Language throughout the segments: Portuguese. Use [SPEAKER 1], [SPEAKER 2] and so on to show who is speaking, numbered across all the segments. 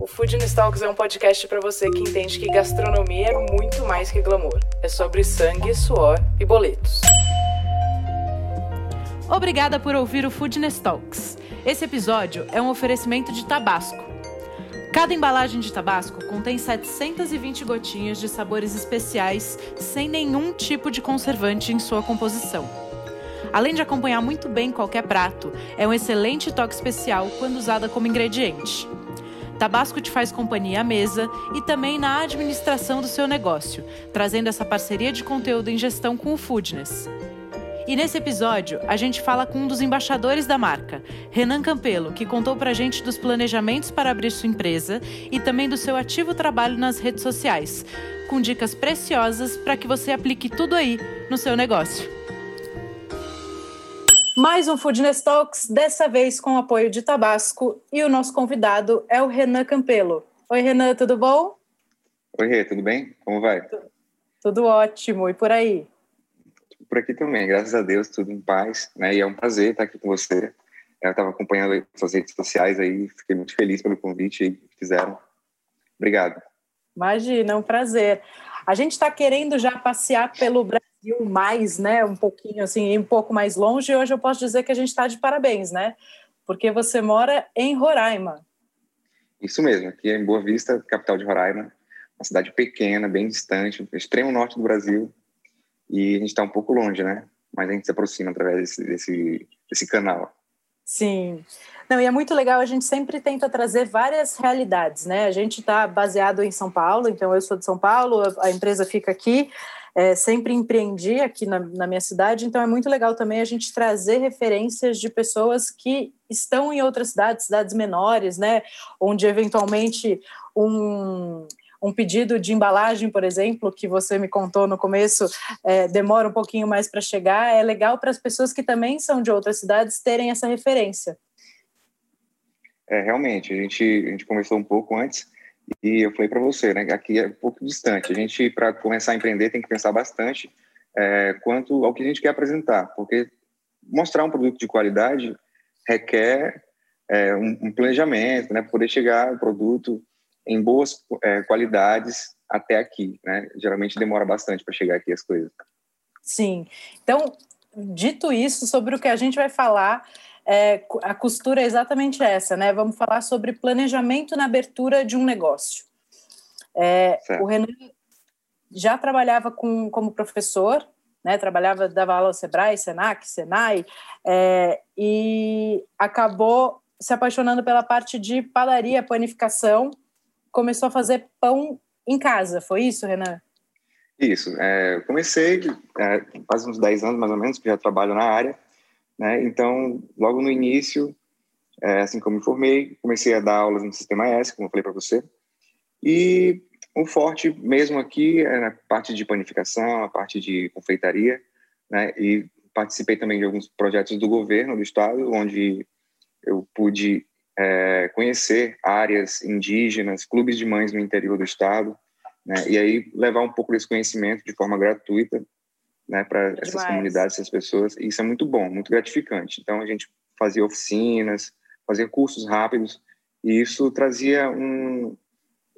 [SPEAKER 1] O Food Talks é um podcast para você que entende que gastronomia é muito mais que glamour. É sobre sangue, suor e boletos. Obrigada por ouvir o Food Talks. Esse episódio é um oferecimento de Tabasco. Cada embalagem de Tabasco contém 720 gotinhas de sabores especiais, sem nenhum tipo de conservante em sua composição. Além de acompanhar muito bem qualquer prato, é um excelente toque especial quando usada como ingrediente. Tabasco te faz companhia à mesa e também na administração do seu negócio, trazendo essa parceria de conteúdo em gestão com o Foodness. E nesse episódio, a gente fala com um dos embaixadores da marca, Renan Campelo, que contou pra gente dos planejamentos para abrir sua empresa e também do seu ativo trabalho nas redes sociais, com dicas preciosas para que você aplique tudo aí no seu negócio. Mais um Foodness Talks, dessa vez com o apoio de Tabasco, e o nosso convidado é o Renan Campelo. Oi, Renan, tudo bom?
[SPEAKER 2] Oi, Rê, tudo bem? Como vai?
[SPEAKER 1] Tudo ótimo, e por aí?
[SPEAKER 2] Por aqui também, graças a Deus, tudo em paz, né? E é um prazer estar aqui com você. Eu estava acompanhando suas redes sociais aí, fiquei muito feliz pelo convite que fizeram. Obrigado.
[SPEAKER 1] Imagina, é um prazer. A gente está querendo já passear pelo Brasil Brasil mais, né, um pouquinho assim, um pouco mais longe, e hoje eu posso dizer que a gente está de parabéns, né? Porque você mora em Roraima.
[SPEAKER 2] Isso mesmo, aqui em Boa Vista, capital de Roraima, uma cidade pequena, bem distante, extremo norte do Brasil, e a gente está um pouco longe, né? Mas a gente se aproxima através desse, desse, desse canal.
[SPEAKER 1] Sim. Não, e é muito legal, a gente sempre tenta trazer várias realidades, né? A gente está baseado em São Paulo, então eu sou de São Paulo, a empresa fica aqui, é, sempre empreendi aqui na, na, minha cidade, então é muito legal também a gente trazer referências de pessoas que estão em outras cidades, cidades menores, né, onde eventualmente um, um pedido de embalagem, por exemplo, que você me contou no começo, é, demora um pouquinho mais para chegar, é legal para as pessoas que também são de outras cidades terem essa referência.
[SPEAKER 2] É, realmente, a gente, a gente conversou um pouco antes, e eu falei para você, né, aqui é um pouco distante. A gente, para começar a empreender, tem que pensar bastante é, quanto ao que a gente quer apresentar, porque mostrar um produto de qualidade requer é, um, um, planejamento, né, poder chegar o produto em boas é, qualidades até aqui, né? Geralmente demora bastante para chegar aqui as coisas.
[SPEAKER 1] Sim. Então, dito isso, sobre o que a gente vai falar, é, a costura é exatamente essa, né? Vamos falar sobre planejamento na abertura de um negócio. É, o Renan já trabalhava com, como professor, né? Trabalhava, dava aula ao Sebrae, Senac, Senai, é, e acabou se apaixonando pela parte de padaria, panificação, começou a fazer pão em casa, foi isso, Renan?
[SPEAKER 2] Isso, é, comecei é, faz uns 10 anos mais ou menos, que já trabalho na área, né? Então, logo no início, é, assim como me formei, comecei a dar aulas no Sistema S, como eu falei para você. E o forte mesmo aqui é na parte de panificação, a parte de confeitaria, né? E participei também de alguns projetos do governo do estado, onde eu pude é, conhecer áreas indígenas, clubes de mães no interior do estado, né? E aí levar um pouco desse conhecimento de forma gratuita né, para essas comunidades, essas pessoas. E isso é muito bom, muito gratificante. Então a gente fazia oficinas, fazia cursos rápidos e isso trazia um,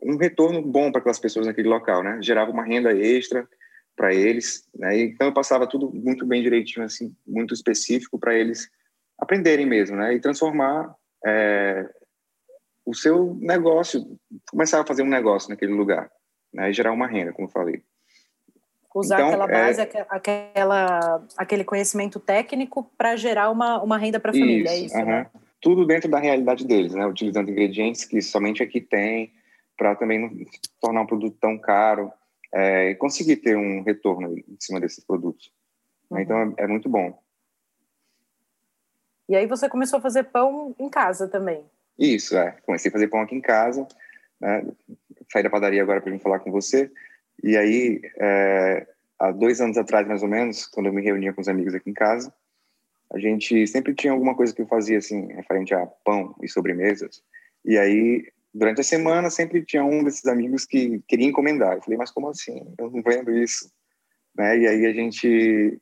[SPEAKER 2] um retorno bom para aquelas pessoas naquele local, né? Gerava uma renda extra para eles, né? Então eu passava tudo muito bem direitinho, assim, muito específico para eles aprenderem mesmo, né? E transformar é, o seu negócio, começar a fazer um negócio naquele lugar, né? E gerar uma renda, como eu falei.
[SPEAKER 1] Usar então, aquela base, é... aquela, aquele conhecimento técnico para gerar uma, uma renda para a família, é isso, né?
[SPEAKER 2] Tudo dentro da realidade deles, né? Utilizando ingredientes que somente aqui tem, para também não tornar um produto tão caro é, e conseguir ter um retorno em cima desses produtos. Uhum. Então, é, é muito bom.
[SPEAKER 1] E aí você começou a fazer pão em casa também?
[SPEAKER 2] Isso, é. Comecei a fazer pão aqui em casa, né? Saí da padaria agora para vir falar com você. E aí, é, há dois anos atrás, mais ou menos, quando eu me reunia com os amigos aqui em casa, a gente sempre tinha alguma coisa que eu fazia, assim, referente a pão e sobremesas. E aí, durante a semana, sempre tinha um desses amigos que queria encomendar. Eu falei, mas como assim? Eu não vendo isso. Né? E aí a gente...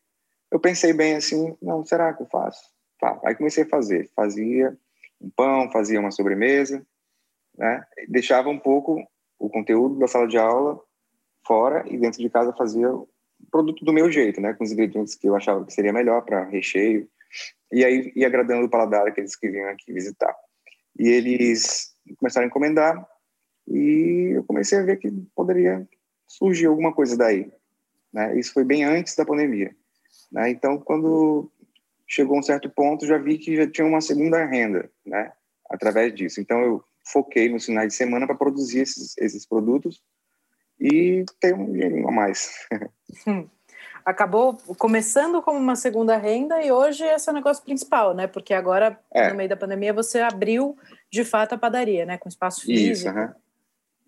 [SPEAKER 2] Eu pensei bem assim, não, será que eu faço? Tá. Aí comecei a fazer. Fazia um pão, fazia uma sobremesa, né? Deixava um pouco o conteúdo da sala de aula fora e dentro de casa fazia o produto do meu jeito, né? Com os ingredientes que eu achava que seria melhor para recheio. E aí ia agradando o paladar aqueles que vinham aqui visitar. E eles começaram a encomendar e eu comecei a ver que poderia surgir alguma coisa daí. Né? Isso foi bem antes da pandemia. Né? Então, quando chegou um certo ponto, já vi que já tinha uma segunda renda, né? Através disso. Então, eu foquei nos finais de semana para produzir esses, esses produtos e ter um dinheirinho a mais.
[SPEAKER 1] Hum. Acabou começando como uma segunda renda e hoje esse é o negócio principal, né? Porque agora, é. no meio da pandemia, você abriu de fato a padaria, né? Com espaço físico.
[SPEAKER 2] Isso, uhum.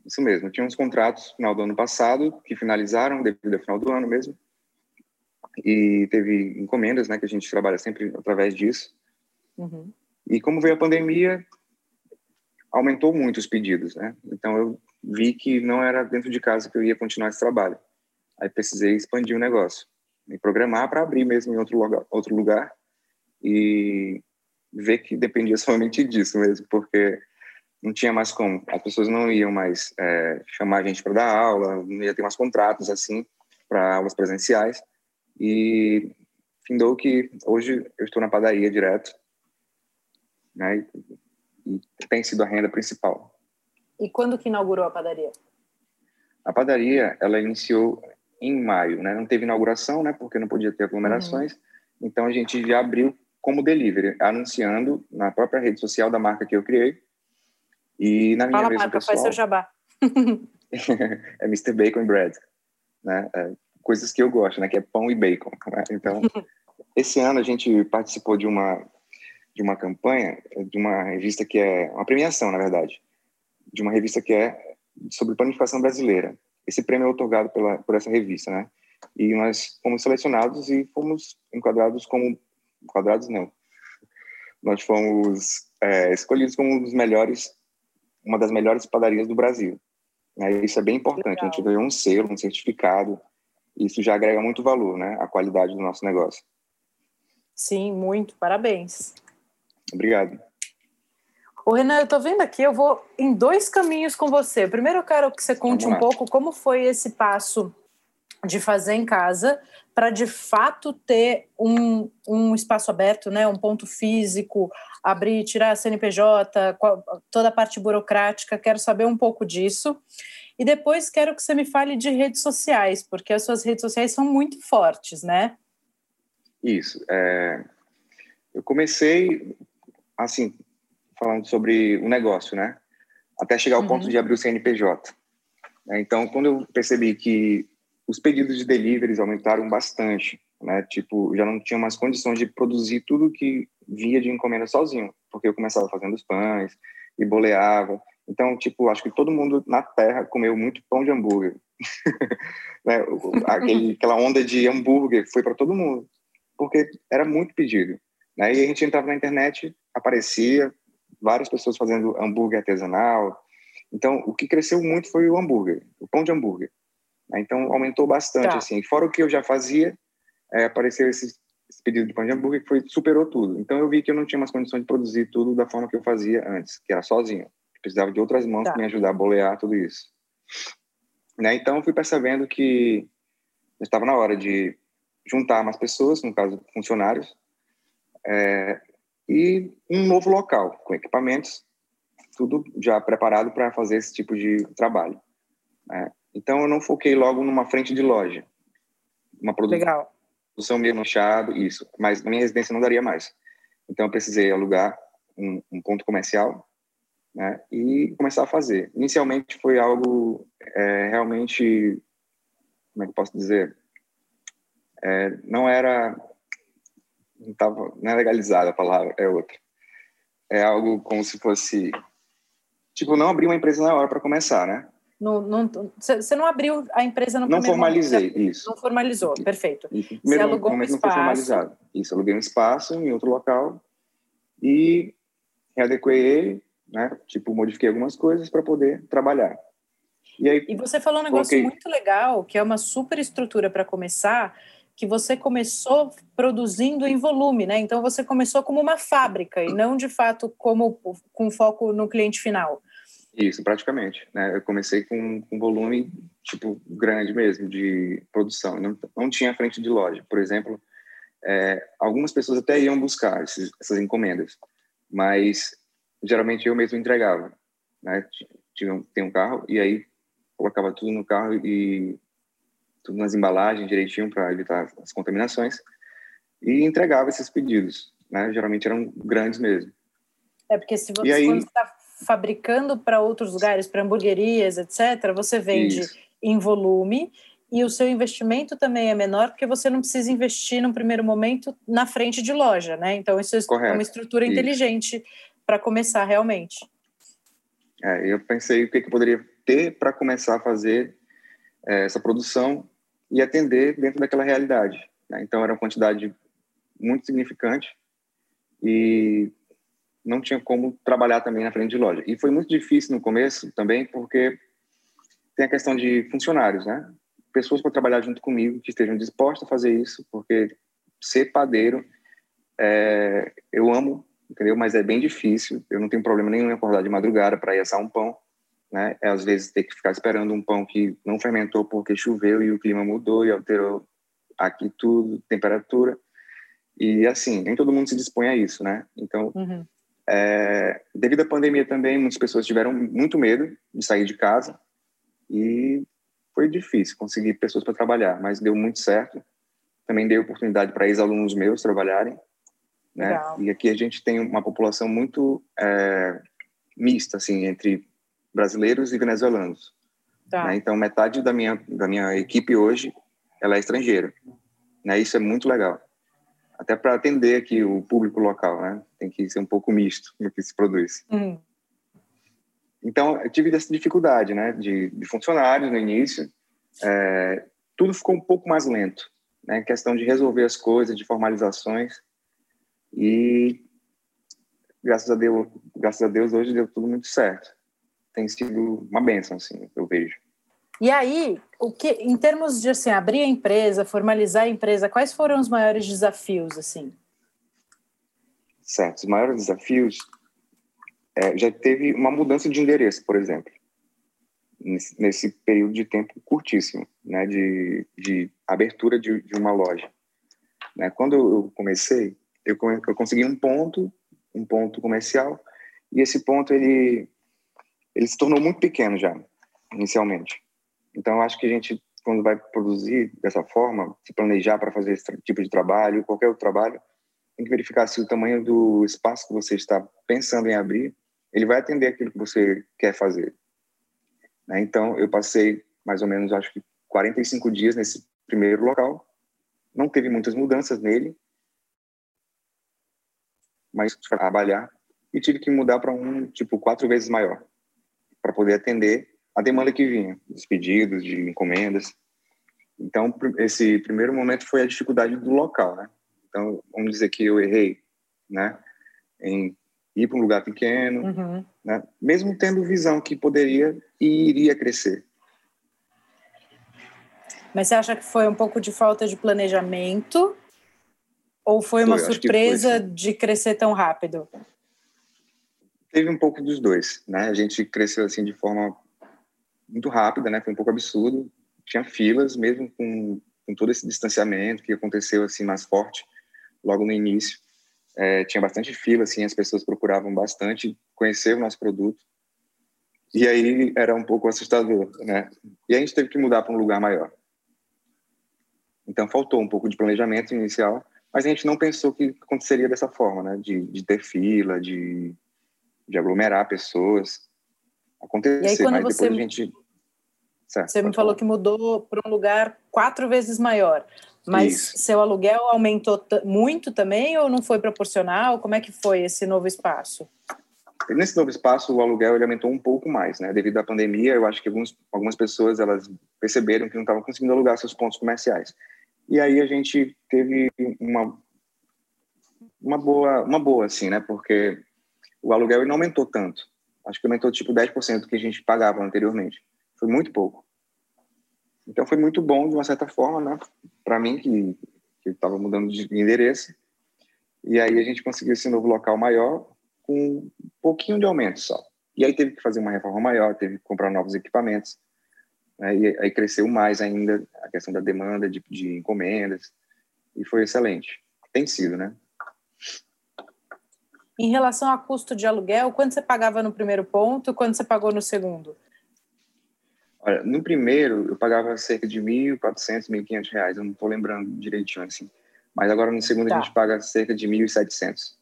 [SPEAKER 2] Isso mesmo. Tinha uns contratos no final do ano passado que finalizaram devido ao final do ano mesmo. E teve encomendas, né? Que a gente trabalha sempre através disso. Uhum. E como veio a pandemia, aumentou muito os pedidos, né? Então eu vi que não era dentro de casa que eu ia continuar esse trabalho. Aí precisei expandir o negócio, me programar para abrir mesmo em outro lugar, outro lugar e ver que dependia somente disso mesmo, porque não tinha mais como. As pessoas não iam mais é, chamar a gente para dar aula, não ia ter mais contratos assim para aulas presenciais. E findou que hoje eu estou na padaria direto, né? E, tem sido a renda principal.
[SPEAKER 1] E quando que inaugurou a padaria?
[SPEAKER 2] A padaria, ela iniciou em maio, né? Não teve inauguração, né? Porque não podia ter aglomerações. Uhum. Então a gente já abriu como delivery, anunciando na própria rede social da marca que eu criei. E na minha
[SPEAKER 1] Fala, marca, pessoal, faz seu jabá.
[SPEAKER 2] é Mr. Bacon Bread, né? É, coisas que eu gosto, né? Que é pão e bacon. Né? Então, esse ano a gente participou de uma de uma campanha de uma revista que é uma premiação, na verdade, de uma revista que é sobre panificação brasileira. Esse prêmio é otorgado pela, por essa revista, né? E nós fomos selecionados e fomos enquadrados como enquadrados não. Nós fomos é, escolhidos como um dos melhores, uma das melhores padarias do Brasil. Né? Isso é bem importante. Legal. A gente ganhou um selo, um certificado. Isso já agrega muito valor, né? A qualidade do nosso negócio.
[SPEAKER 1] Sim, muito. Parabéns.
[SPEAKER 2] Obrigado.
[SPEAKER 1] Ô, Renan, eu tô vendo aqui, eu vou em dois caminhos com você. Primeiro, eu quero que você conte um pouco como foi esse passo de fazer em casa para de fato ter um, um espaço aberto, né, um ponto físico, abrir, tirar a CNPJ, toda a parte burocrática. Quero saber um pouco disso. E depois quero que você me fale de redes sociais, porque as suas redes sociais são muito fortes, né?
[SPEAKER 2] Isso. É... Eu comecei, assim, falando sobre o negócio, né? Até chegar ao uhum. ponto de abrir o CNPJ. É, então, quando eu percebi que os pedidos de deliveries aumentaram bastante, né? Tipo, já não tinha mais condições de produzir tudo que via de encomenda sozinho, porque eu começava fazendo os pães e boleava. Então, tipo, acho que todo mundo na Terra comeu muito pão de hambúrguer. né? Aquele, aquela onda de hambúrguer foi para todo mundo, porque era muito pedido. Né? E a gente entrava na internet, aparecia, várias pessoas fazendo hambúrguer artesanal. Então, o que cresceu muito foi o hambúrguer, o pão de hambúrguer. Né? Então, aumentou bastante, tá. assim. Fora o que eu já fazia, é, apareceu esse, esse, pedido de pão de hambúrguer que foi, superou tudo. Então, eu vi que eu não tinha mais condições de produzir tudo da forma que eu fazia antes, que era sozinho. Eu precisava de outras mãos tá. para me ajudar a bolear tudo isso. Né? Então, eu fui percebendo que estava na hora de juntar mais pessoas, no caso, funcionários, é, e um novo local, com equipamentos, tudo já preparado para fazer esse tipo de trabalho. Né? Então, eu não foquei logo numa frente de loja. Uma produção, Legal. meio manchado, isso. Mas na minha residência não daria mais. Então, eu precisei alugar um, um ponto comercial né? e começar a fazer. Inicialmente foi algo é, realmente, como é que eu posso dizer? É, não era não tava não é legalizada a palavra é outra. É algo como se fosse tipo não abrir uma empresa na hora para começar né?
[SPEAKER 1] Não, você não abriu a empresa no
[SPEAKER 2] não formalizei
[SPEAKER 1] momento,
[SPEAKER 2] isso.
[SPEAKER 1] não formalizou perfeito.
[SPEAKER 2] Isso. você alugou um espaço não foi formalizado. Isso aluguei um espaço em outro local e readequei ele né? Tipo modifiquei algumas coisas para poder trabalhar.
[SPEAKER 1] E aí e você falou um negócio muito legal que é uma super estrutura para começar que você começou produzindo em volume, né? Então você começou como uma fábrica e não de fato como com foco no cliente final.
[SPEAKER 2] Isso, praticamente. Né? Eu comecei com um volume tipo grande mesmo de produção. Não, não tinha frente de loja. Por exemplo, é, algumas pessoas até iam buscar esses, essas encomendas, mas geralmente eu mesmo entregava. Né? Tinha, tem um carro e aí colocava tudo no carro e tudo nas embalagens direitinho para evitar as contaminações e entregava esses pedidos, né? Geralmente eram grandes mesmo.
[SPEAKER 1] É porque se você está fabricando para outros lugares, para hamburguerias, etc., você vende isso. em volume e o seu investimento também é menor porque você não precisa investir no primeiro momento na frente de loja, né? Então isso Correto. é uma estrutura isso. inteligente para começar realmente.
[SPEAKER 2] É, eu pensei o que, que eu poderia ter para começar a fazer é, essa produção e atender dentro daquela realidade. Né? Então, era uma quantidade muito significante e não tinha como trabalhar também na frente de loja. E foi muito difícil no começo também, porque tem a questão de funcionários, né? Pessoas para trabalhar junto comigo que estejam dispostas a fazer isso, porque ser padeiro, é, eu amo, entendeu? Mas é bem difícil. Eu não tenho problema nenhum em acordar de madrugada para ir assar um pão, né? É, às vezes ter que ficar esperando um pão que não fermentou porque choveu e o clima mudou e alterou aqui tudo, temperatura. E assim, nem todo mundo se dispõe a isso, né? Então, uhum. é, devido à pandemia também, muitas pessoas tiveram muito medo de sair de casa e foi difícil conseguir pessoas para trabalhar, mas deu muito certo. Também dei oportunidade para ex-alunos meus trabalharem, né? Legal. E aqui a gente tem uma população muito é, mista, assim, entre brasileiros e venezuelanos. Tá. Né? Então, metade da minha, da minha equipe hoje ela é estrangeira. Né? Isso é muito legal. Até para atender aqui o público local, né? Tem que ser um pouco misto no que se produz. Uhum. Então, eu tive essa dificuldade, né? De, de funcionários no início. É, tudo ficou um pouco mais lento, né? Questão de resolver as coisas, de formalizações. E graças a Deus, graças a Deus hoje deu tudo muito certo tem sido uma benção, assim, eu vejo.
[SPEAKER 1] E aí, o que, em termos de assim, abrir a empresa, formalizar a empresa, quais foram os maiores desafios, assim?
[SPEAKER 2] Certo, os maiores desafios é, já teve uma mudança de endereço, por exemplo, nesse, nesse período de tempo curtíssimo, né, de, de abertura de, de uma loja. Né? Quando eu comecei, eu, eu consegui um ponto, um ponto comercial, e esse ponto ele ele se tornou muito pequeno já, inicialmente. Então, eu acho que a gente, quando vai produzir dessa forma, se planejar para fazer esse tipo de trabalho, qualquer outro trabalho, tem que verificar se o tamanho do espaço que você está pensando em abrir, ele vai atender aquilo que você quer fazer. Né? Então, eu passei mais ou menos, acho que 45 dias nesse primeiro local, não teve muitas mudanças nele, mas trabalhar e tive que mudar para um tipo quatro vezes maior para poder atender a demanda que vinha, dos pedidos, de encomendas. Então, esse primeiro momento foi a dificuldade do local, né? Então, vamos dizer que eu errei, né? Em ir para um lugar pequeno, uhum. né? Mesmo tendo visão que poderia e iria crescer.
[SPEAKER 1] Mas você acha que foi um pouco de falta de planejamento? Ou foi uma foi, surpresa foi, de crescer tão rápido?
[SPEAKER 2] Teve um pouco dos dois, né? A gente cresceu assim de forma muito rápida, né? Foi um pouco absurdo. Tinha filas, mesmo com, com todo esse distanciamento que aconteceu assim mais forte logo no início. É, tinha bastante fila, assim, as pessoas procuravam bastante conhecer o nosso produto. E aí era um pouco assustador, né? E a gente teve que mudar para um lugar maior. Então faltou um pouco de planejamento inicial, mas a gente não pensou que aconteceria dessa forma, né? De, de ter fila, de de aglomerar pessoas. Acontecer,
[SPEAKER 1] e aí, quando mas você, depois a gente. Certo, você me falou que mudou para um lugar quatro vezes maior. Mas Isso. seu aluguel aumentou muito também ou não foi proporcional? Como é que foi esse novo espaço?
[SPEAKER 2] nesse novo espaço, o aluguel ele aumentou um pouco mais, né? Devido à pandemia, eu acho que alguns, algumas pessoas elas perceberam que não estavam conseguindo alugar seus pontos comerciais. E aí a gente teve uma uma boa, uma boa assim, né? Porque o aluguel não aumentou tanto. Acho que aumentou tipo 10% do que a gente pagava anteriormente. Foi muito pouco. Então foi muito bom de uma certa forma, né? Para mim que que estava mudando de endereço. E aí a gente conseguiu esse novo local maior com um pouquinho de aumento só. E aí teve que fazer uma reforma maior, teve que comprar novos equipamentos. Né? E aí cresceu mais ainda a questão da demanda de, de encomendas. E foi excelente. Tem sido, né?
[SPEAKER 1] Em relação a custo de aluguel, quanto você pagava no primeiro ponto, quanto você pagou no segundo?
[SPEAKER 2] Olha, no primeiro eu pagava cerca de 1.400, 1.500 reais, eu não estou lembrando direitinho assim. Mas agora no segundo tá. a gente paga cerca de 1.700.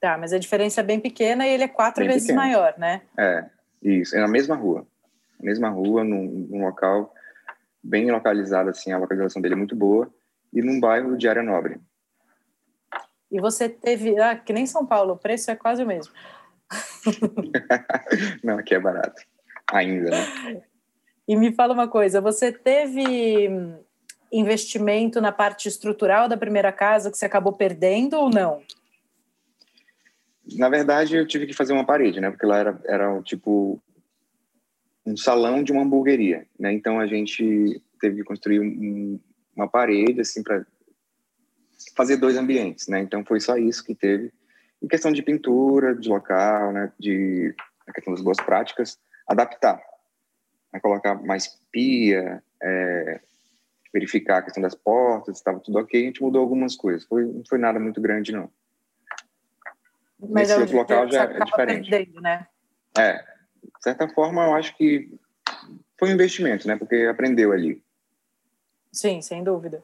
[SPEAKER 1] Tá, mas a diferença é bem pequena e ele é quatro bem vezes pequeno. maior, né?
[SPEAKER 2] É, isso. É na mesma rua. mesma rua, num, num, local bem localizado, assim, a localização dele é muito boa, e num bairro de área nobre.
[SPEAKER 1] E você teve, ah, que nem São Paulo, o preço é quase o mesmo.
[SPEAKER 2] Não, aqui é barato. Ainda, né?
[SPEAKER 1] E me fala uma coisa, você teve investimento na parte estrutural da primeira casa que você acabou perdendo ou não?
[SPEAKER 2] Na verdade, eu tive que fazer uma parede, né? Porque lá era, era tipo um salão de uma hamburgueria, né? Então a gente teve que construir um, uma parede assim para fazer dois ambientes, né? Então foi só isso que teve. Em questão de pintura, de local, né? De a questão das boas práticas, adaptar, a colocar mais pia, é, verificar a questão das portas, estava tudo ok, a gente mudou algumas coisas. Foi, não foi nada muito grande, não.
[SPEAKER 1] Mas Nesse é outro local já é diferente. Perdendo, né?
[SPEAKER 2] É, de certa forma, eu acho que foi um investimento, né? Porque aprendeu ali.
[SPEAKER 1] Sim, sem dúvida.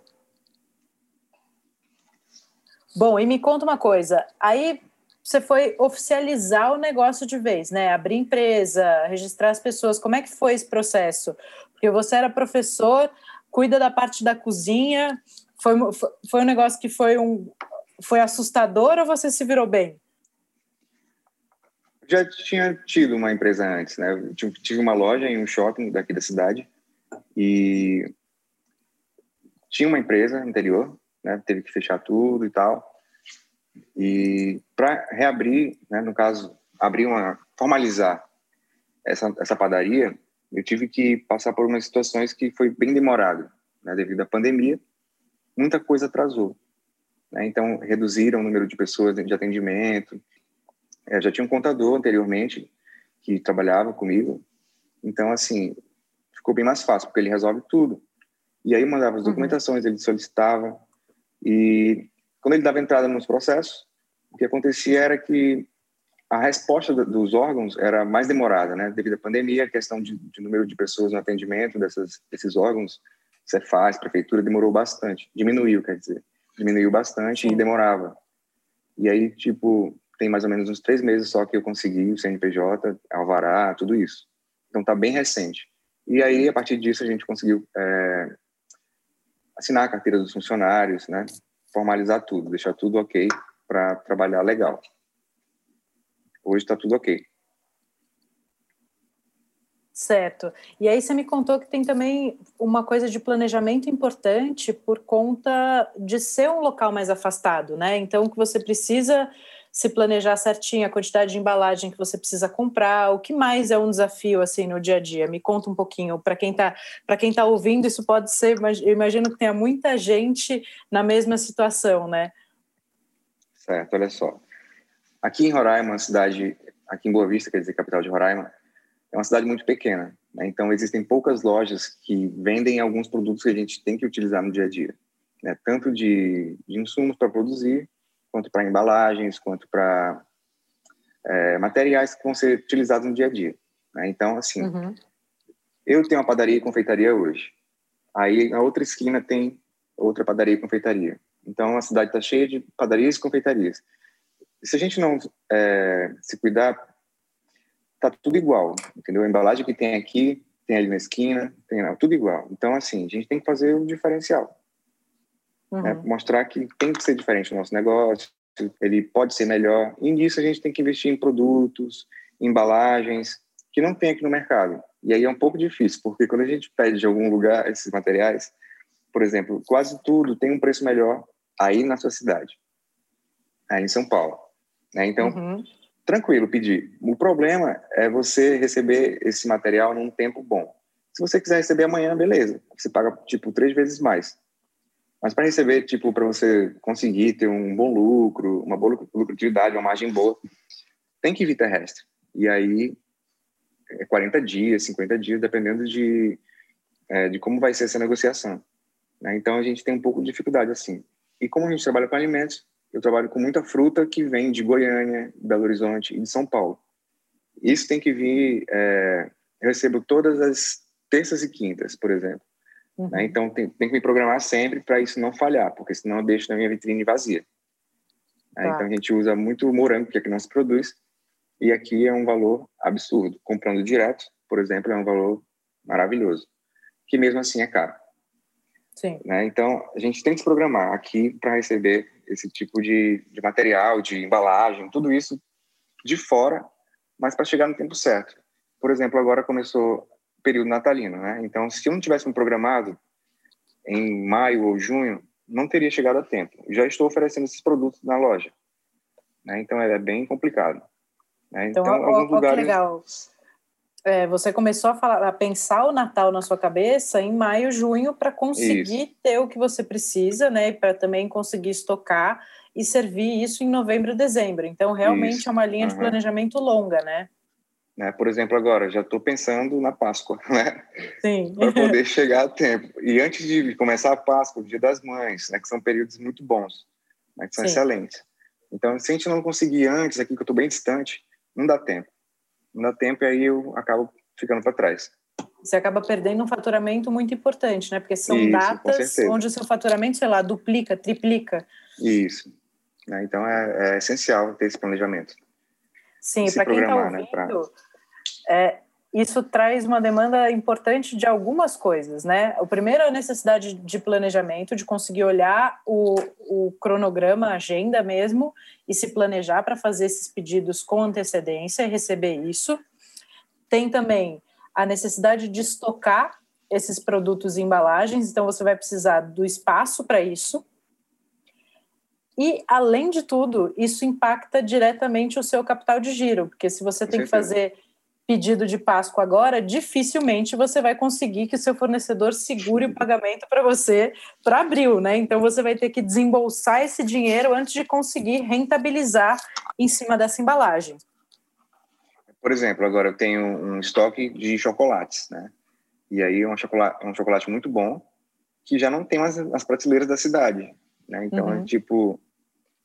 [SPEAKER 1] Bom, e me conta uma coisa. Aí você foi oficializar o negócio de vez, né? Abrir empresa, registrar as pessoas. Como é que foi esse processo? Porque você era professor, cuida da parte da cozinha. Foi, foi um negócio que foi um foi assustador ou você se virou bem?
[SPEAKER 2] Já tinha tido uma empresa antes, né? Eu tive uma loja em um shopping daqui da cidade e tinha uma empresa anterior, né? Teve que fechar tudo e tal. E para reabrir, né, no caso, abrir uma, formalizar essa, essa padaria, eu tive que passar por umas situações que foi bem demorado, né, devido à pandemia, muita coisa atrasou. Né, então, reduziram o número de pessoas de atendimento. Eu já tinha um contador anteriormente que trabalhava comigo, então, assim, ficou bem mais fácil, porque ele resolve tudo. E aí mandava as uhum. documentações, ele solicitava, e quando ele dava entrada nos processos, o que acontecia era que a resposta dos órgãos era mais demorada, né? Devido à pandemia, a questão de, de número de pessoas no atendimento dessas, desses órgãos, Cefaz, prefeitura, demorou bastante. Diminuiu, quer dizer. Diminuiu bastante e demorava. E aí, tipo, tem mais ou menos uns três meses só que eu consegui o CNPJ, Alvará, tudo isso. Então, tá bem recente. E aí, a partir disso, a gente conseguiu é, assinar a carteira dos funcionários, né? formalizar tudo, deixar tudo ok para trabalhar legal. Hoje está tudo ok.
[SPEAKER 1] Certo. E aí você me contou que tem também uma coisa de planejamento importante por conta de ser um local mais afastado, né? Então que você precisa se planejar certinho a quantidade de embalagem que você precisa comprar, o que mais é um desafio assim no dia a dia? Me conta um pouquinho. Para quem está para quem tá ouvindo, isso pode ser, eu imagino que tenha muita gente na mesma situação, né?
[SPEAKER 2] Certo, olha só. Aqui em Roraima, uma cidade, aqui em Boa Vista, quer dizer, capital de Roraima, é uma cidade muito pequena. Né? Então, existem poucas lojas que vendem alguns produtos que a gente tem que utilizar no dia a dia. Né? Tanto de, de insumos para produzir, quanto para embalagens, quanto para é, materiais que vão ser utilizados no dia a dia. Né? Então, assim, uhum. eu tenho uma padaria e confeitaria hoje. Aí, na outra esquina tem outra padaria e confeitaria. Então, a cidade está cheia de padarias e confeitarias. Se a gente não é, se cuidar, tá tudo igual, entendeu? A embalagem que tem aqui, tem ali na esquina, tem tudo igual. Então, assim, a gente tem que fazer o diferencial. Né? Uhum. Né? Mostrar que tem que ser diferente o nosso negócio, ele pode ser melhor. E nisso a gente tem que investir em produtos, embalagens, que não tem aqui no mercado. E aí é um pouco difícil, porque quando a gente pede de algum lugar esses materiais, por exemplo, quase tudo tem um preço melhor aí na sua cidade, aí em São Paulo. Né? Então, uhum. tranquilo pedir. O problema é você receber esse material num tempo bom. Se você quiser receber amanhã, beleza. Você paga, tipo, três vezes mais. Mas para receber, tipo, para você conseguir ter um bom lucro, uma boa lucratividade, uma margem boa, tem que vir terrestre. E aí é 40 dias, 50 dias, dependendo de, é, de como vai ser essa negociação. Né? Então a gente tem um pouco de dificuldade assim. E como a gente trabalha com alimentos, eu trabalho com muita fruta que vem de Goiânia, Belo Horizonte e de São Paulo. Isso tem que vir. É, eu recebo todas as terças e quintas, por exemplo. Uhum. Né? Então, tem, tem, que me programar sempre para isso não falhar, porque senão eu deixo na minha vitrine vazia. Né? Tá. Então, a gente usa muito morango, que aqui não se produz, e aqui é um valor absurdo. Comprando direto, por exemplo, é um valor maravilhoso, que mesmo assim é caro.
[SPEAKER 1] Sim.
[SPEAKER 2] Né? Então, a gente tem que se programar aqui para receber esse tipo de, de material, de embalagem, tudo isso de fora, mas para chegar no tempo certo. Por exemplo, agora começou período natalino, né? Então, se eu não tivesse me programado em maio ou junho, não teria chegado a tempo. Já estou oferecendo esses produtos na loja, né? Então é bem complicado. Né?
[SPEAKER 1] Então, então ó, alguns ó, lugares... que legal. É, você começou a, falar, a pensar o Natal na sua cabeça em maio, junho, para conseguir isso. ter o que você precisa, né? E para também conseguir estocar e servir isso em novembro, dezembro. Então, realmente isso. é uma linha uhum. de planejamento longa, né?
[SPEAKER 2] Né? Por exemplo, agora, já estou pensando na Páscoa, né?
[SPEAKER 1] Sim.
[SPEAKER 2] Para poder chegar a tempo. E antes de começar a Páscoa, o Dia das Mães, né? que são períodos muito bons, né? que são Sim. excelentes. Então, se a gente não conseguir antes, aqui que eu estou bem distante, não dá tempo. Não dá tempo e aí eu acabo ficando para trás.
[SPEAKER 1] Você acaba perdendo um faturamento muito importante, né? Porque são Isso, datas onde o seu faturamento, sei lá, duplica, triplica.
[SPEAKER 2] Isso. Né? Então, é, é essencial ter esse planejamento.
[SPEAKER 1] Sim, para quem está ouvindo, né, pra... é, isso traz uma demanda importante de algumas coisas, né? O primeiro é a necessidade de planejamento, de conseguir olhar o, o cronograma, a agenda mesmo, e se planejar para fazer esses pedidos com antecedência e receber isso. Tem também a necessidade de estocar esses produtos e embalagens, então você vai precisar do espaço para isso. E, além de tudo, isso impacta diretamente o seu capital de giro, porque se você tem que fazer pedido de Páscoa agora, dificilmente você vai conseguir que o seu fornecedor segure o pagamento para você para abril, né? Então você vai ter que desembolsar esse dinheiro antes de conseguir rentabilizar em cima dessa embalagem.
[SPEAKER 2] Por exemplo, agora eu tenho um estoque de chocolates, né? E aí é um chocolate, um chocolate muito bom que já não tem mais as prateleiras da cidade. Né? Então, uhum. é tipo,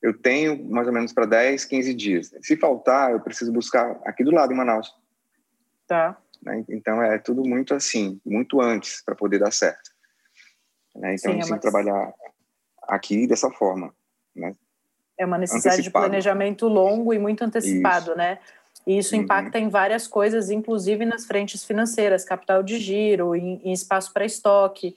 [SPEAKER 2] eu tenho mais ou menos para 10, 15 dias. Se faltar, eu preciso buscar aqui do lado, em Manaus.
[SPEAKER 1] Tá.
[SPEAKER 2] Né? Então, é tudo muito assim, muito antes para poder dar certo. Né? Então, Sim, a gente é uma... tem que trabalhar aqui dessa forma. Né?
[SPEAKER 1] É uma necessidade de planejamento longo e muito antecipado, isso. né? E isso uhum. impacta em várias coisas, inclusive nas frentes financeiras, capital de giro, em, em espaço para estoque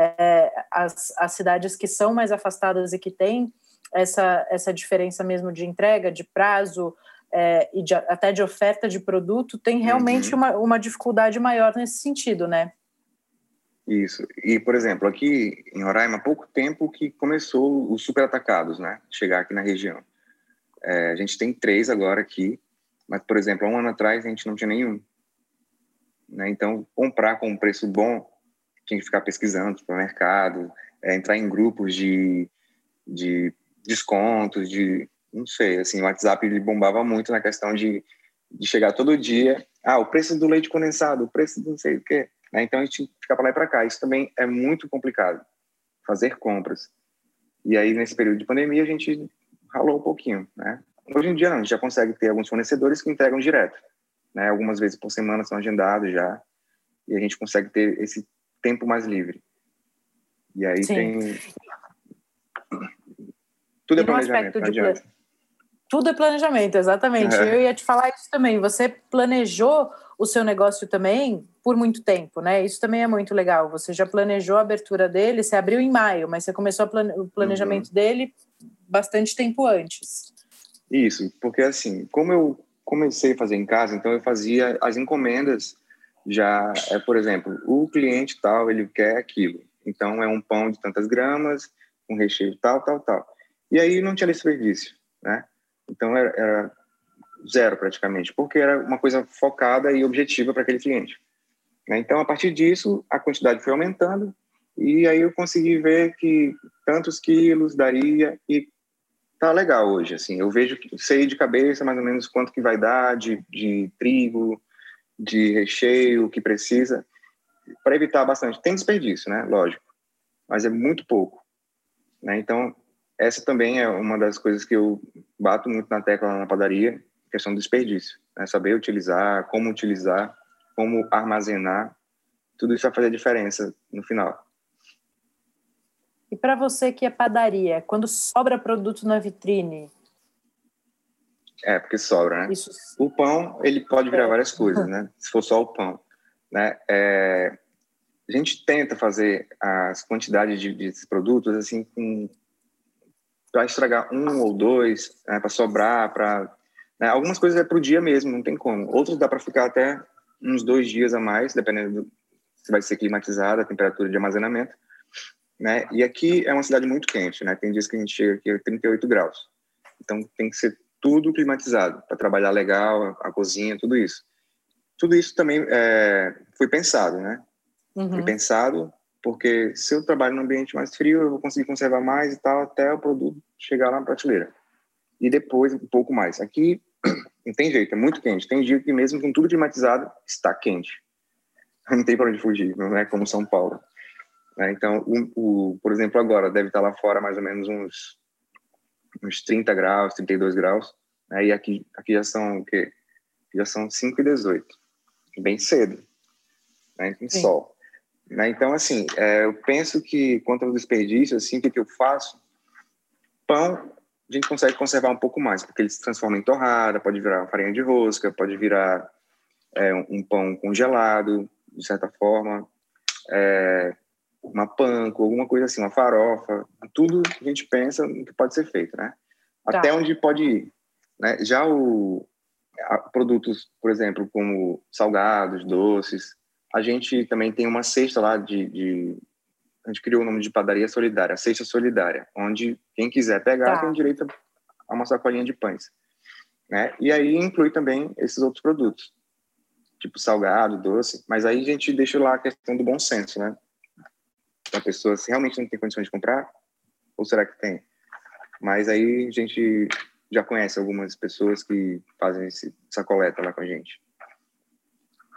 [SPEAKER 1] é, as, as cidades que são mais afastadas e que têm essa, essa diferença mesmo de entrega, de prazo é, e de, até de oferta de produto, tem realmente uhum. uma, uma dificuldade maior nesse sentido, né?
[SPEAKER 2] Isso. E, por exemplo, aqui em Roraima, há pouco tempo que começou os super atacados, né? Chegar aqui na região. É, a gente tem três agora aqui, mas, por exemplo, há um ano atrás a gente não tinha nenhum. Né? Então, comprar com um preço bom tinha que ficar pesquisando para o mercado, é, entrar em grupos de, de descontos, de não sei, assim, o WhatsApp ele bombava muito na questão de, de chegar todo dia, ah, o preço do leite condensado, o preço do não sei o quê, né? Então a gente fica para lá e para cá. Isso também é muito complicado, fazer compras. E aí nesse período de pandemia a gente ralou um pouquinho, né? Hoje em dia não, a gente já consegue ter alguns fornecedores que entregam direto, né? Algumas vezes por semana são agendados já, e a gente consegue ter esse tempo mais livre. E aí Sim. tem. Tudo é planejamento, de...
[SPEAKER 1] Tudo é planejamento, exatamente. Eu ia te falar isso também. Você planejou o seu negócio também por muito tempo, né? Isso também é muito legal. Você já planejou a abertura dele, você abriu em maio, mas você começou plane o planejamento uhum. dele bastante tempo antes.
[SPEAKER 2] Isso, porque assim, como eu comecei a fazer em casa, então eu fazia as encomendas já, é, por exemplo, o cliente tal, ele quer aquilo. Então é um pão de tantas gramas, um recheio tal, tal, tal. E aí não tinha desperdício, né? Então era, era zero praticamente, porque era uma coisa focada e objetiva para aquele cliente. Né? Então, a partir disso, a quantidade foi aumentando e aí eu consegui ver que tantos quilos daria e tá legal hoje, assim. Eu vejo, sei de cabeça mais ou menos quanto que vai dar de, de trigo, de recheio que precisa, para evitar bastante. Tem desperdício, né? Lógico, mas é muito pouco. Né? Então, essa também é uma das coisas que eu bato muito na tecla na padaria, questão do desperdício. Né? Saber utilizar, como utilizar como armazenar, tudo isso vai fazer diferença no final.
[SPEAKER 1] E para você que é padaria, quando sobra produto na vitrine?
[SPEAKER 2] É, porque sobra, né? Isso... O pão, ele pode virar é. várias coisas, né? Se for só o pão. Né? É... A gente tenta fazer as quantidades de, de produtos assim para estragar um ou dois, né, para sobrar, para né? algumas coisas é para o dia mesmo, não tem como. Outros dá para ficar até uns dois dias a mais, dependendo do, se vai ser climatizada a temperatura de armazenamento. Né? E aqui é uma cidade muito quente, né? Tem dias que a gente chega aqui a 38 graus. Então tem que ser tudo climatizado para trabalhar legal, a cozinha, tudo isso. Tudo isso também é, foi pensado, né? Uhum. Foi pensado porque se eu trabalho num ambiente mais frio, eu vou conseguir conservar mais e tal até o produto chegar lá na prateleira. E depois um pouco mais. Aqui não tem jeito, é muito quente. Tem dia que mesmo com tudo climatizado, está quente. Não tem para onde fugir, não é como São Paulo. É, então, o, o, por exemplo, agora deve estar lá fora mais ou menos uns, uns 30 graus, 32 graus. Né? E aqui, aqui já são o quê? Já são 5 e 18. Bem cedo. Né? Em sol. Né? Então, assim, é, eu penso que quanto ao desperdício, assim, o que, que eu faço? Pão a gente consegue conservar um pouco mais, porque ele se transforma em torrada, pode virar farinha de rosca, pode virar é, um pão congelado, de certa forma, é, uma panko, alguma coisa assim, uma farofa, tudo a gente pensa no que pode ser feito, né? Tá. Até onde pode ir. Né? Já o produtos, por exemplo, como salgados, doces, a gente também tem uma cesta lá de, de a gente criou o nome de padaria solidária, a cesta solidária, onde quem quiser pegar tá. tem direito a uma sacolinha de pães. Né? E aí inclui também esses outros produtos, tipo salgado, doce, mas aí a gente deixa lá a questão do bom senso, né? A pessoa se realmente não tem condições de comprar, ou será que tem? Mas aí a gente já conhece algumas pessoas que fazem essa coleta lá com a gente.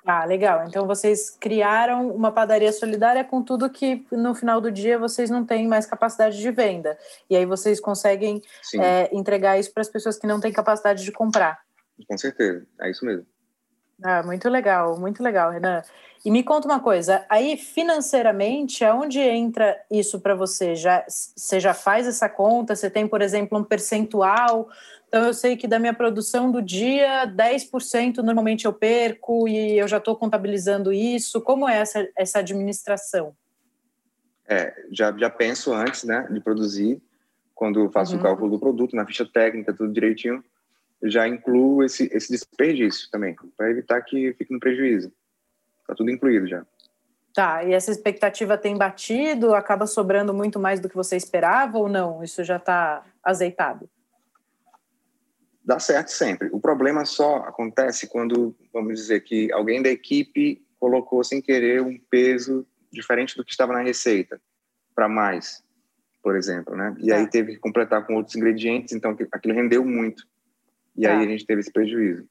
[SPEAKER 1] Ah, legal. Então vocês criaram uma padaria solidária com tudo que no final do dia vocês não têm mais capacidade de venda. E aí vocês conseguem é, entregar isso para as pessoas que não têm capacidade de comprar.
[SPEAKER 2] Com certeza, é isso mesmo.
[SPEAKER 1] Ah, muito legal, muito legal, Renan. E me conta uma coisa, aí financeiramente, aonde entra isso para você? Já, você já faz essa conta? Você tem, por exemplo, um percentual então, eu sei que da minha produção do dia, 10% normalmente eu perco e eu já estou contabilizando isso. Como é essa, essa administração?
[SPEAKER 2] É, já, já penso antes né, de produzir, quando faço uhum. o cálculo do produto, na ficha técnica, tudo direitinho, já incluo esse, esse desperdício também, para evitar que fique no prejuízo. Está tudo incluído já.
[SPEAKER 1] Tá, e essa expectativa tem batido? Acaba sobrando muito mais do que você esperava ou não? Isso já está azeitado?
[SPEAKER 2] dá certo sempre. O problema só acontece quando, vamos dizer, que alguém da equipe colocou sem querer um peso diferente do que estava na receita para mais, por exemplo, né? E é. aí teve que completar com outros ingredientes, então aquilo rendeu muito. E é. aí a gente teve esse prejuízo,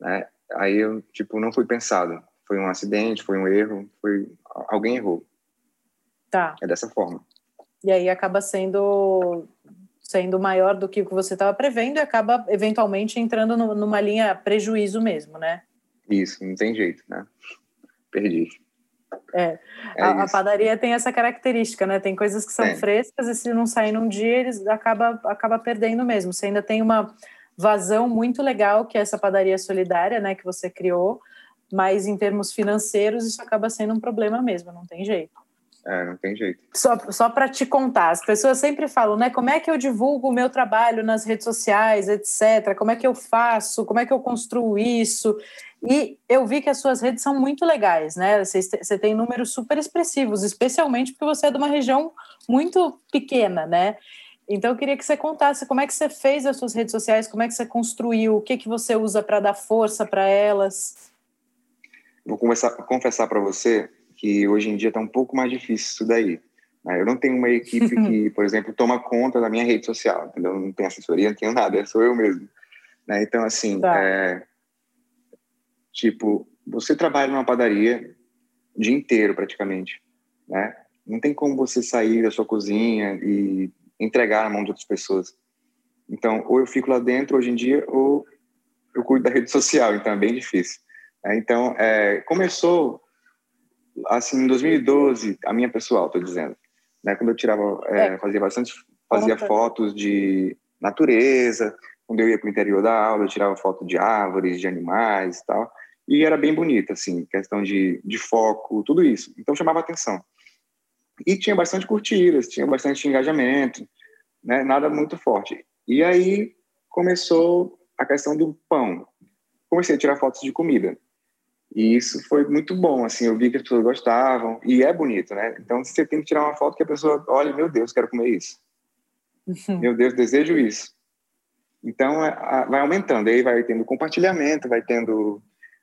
[SPEAKER 2] né? Aí eu, tipo, não foi pensado. Foi um acidente, foi um erro, foi alguém errou.
[SPEAKER 1] Tá.
[SPEAKER 2] É dessa forma.
[SPEAKER 1] E aí acaba sendo sendo maior do que o que você estava prevendo e acaba eventualmente entrando no, numa linha prejuízo mesmo, né?
[SPEAKER 2] Isso, não tem jeito, né? Perdi.
[SPEAKER 1] É, é a, a, padaria tem essa característica, né? Tem coisas que são é. frescas e se não sair num dia, eles acaba, acaba perdendo mesmo. Você ainda tem uma vazão muito legal, que é essa padaria solidária, né? Que você criou, mas em termos financeiros isso acaba sendo um problema mesmo, não tem jeito.
[SPEAKER 2] É, não tem jeito.
[SPEAKER 1] Só, só para te contar, as pessoas sempre falam, né? Como é que eu divulgo o meu trabalho nas redes sociais, etc. Como é que eu faço? Como é que eu construo isso? E eu vi que as suas redes são muito legais, né? Você, você tem números super expressivos, especialmente porque você é de uma região muito pequena, né? Então eu queria que você contasse como é que você fez as suas redes sociais, como é que você construiu, o que que você usa para dar força para elas.
[SPEAKER 2] Vou começar a confessar para você que hoje em dia está um pouco mais difícil isso daí. Né? Eu não tenho uma equipe que, por exemplo, toma conta da minha rede social, entendeu? Não tem assessoria, não tenho nada, sou eu mesmo. Né? Então, assim, tá. é... tipo, você trabalha numa padaria o dia inteiro praticamente, né? Não tem como você sair da sua cozinha e entregar na mão de outras pessoas. Então, ou eu fico lá dentro hoje em dia, ou eu cuido da rede social, então é bem difícil. Né? Então, é, começou assim, em 2012, a minha pessoal, estou dizendo, né, quando eu tirava, é, é. fazia bastante, fazia fotos de natureza, quando eu ia para o interior da aula, eu tirava foto de árvores, de animais e tal, e era bem bonita, assim, questão de, de foco, tudo isso. Então chamava atenção. E tinha bastante curtidas, tinha bastante engajamento, né, nada muito forte. E aí começou a questão do pão. Comecei a tirar fotos de comida. E isso foi muito bom, assim, eu vi que as pessoas gostavam, e é bonito, né? Então você tem que tirar uma foto que a pessoa, olha, meu Deus, quero comer isso. Uhum. Meu Deus, desejo isso. Então é, vai aumentando, aí vai tendo compartilhamento, vai tendo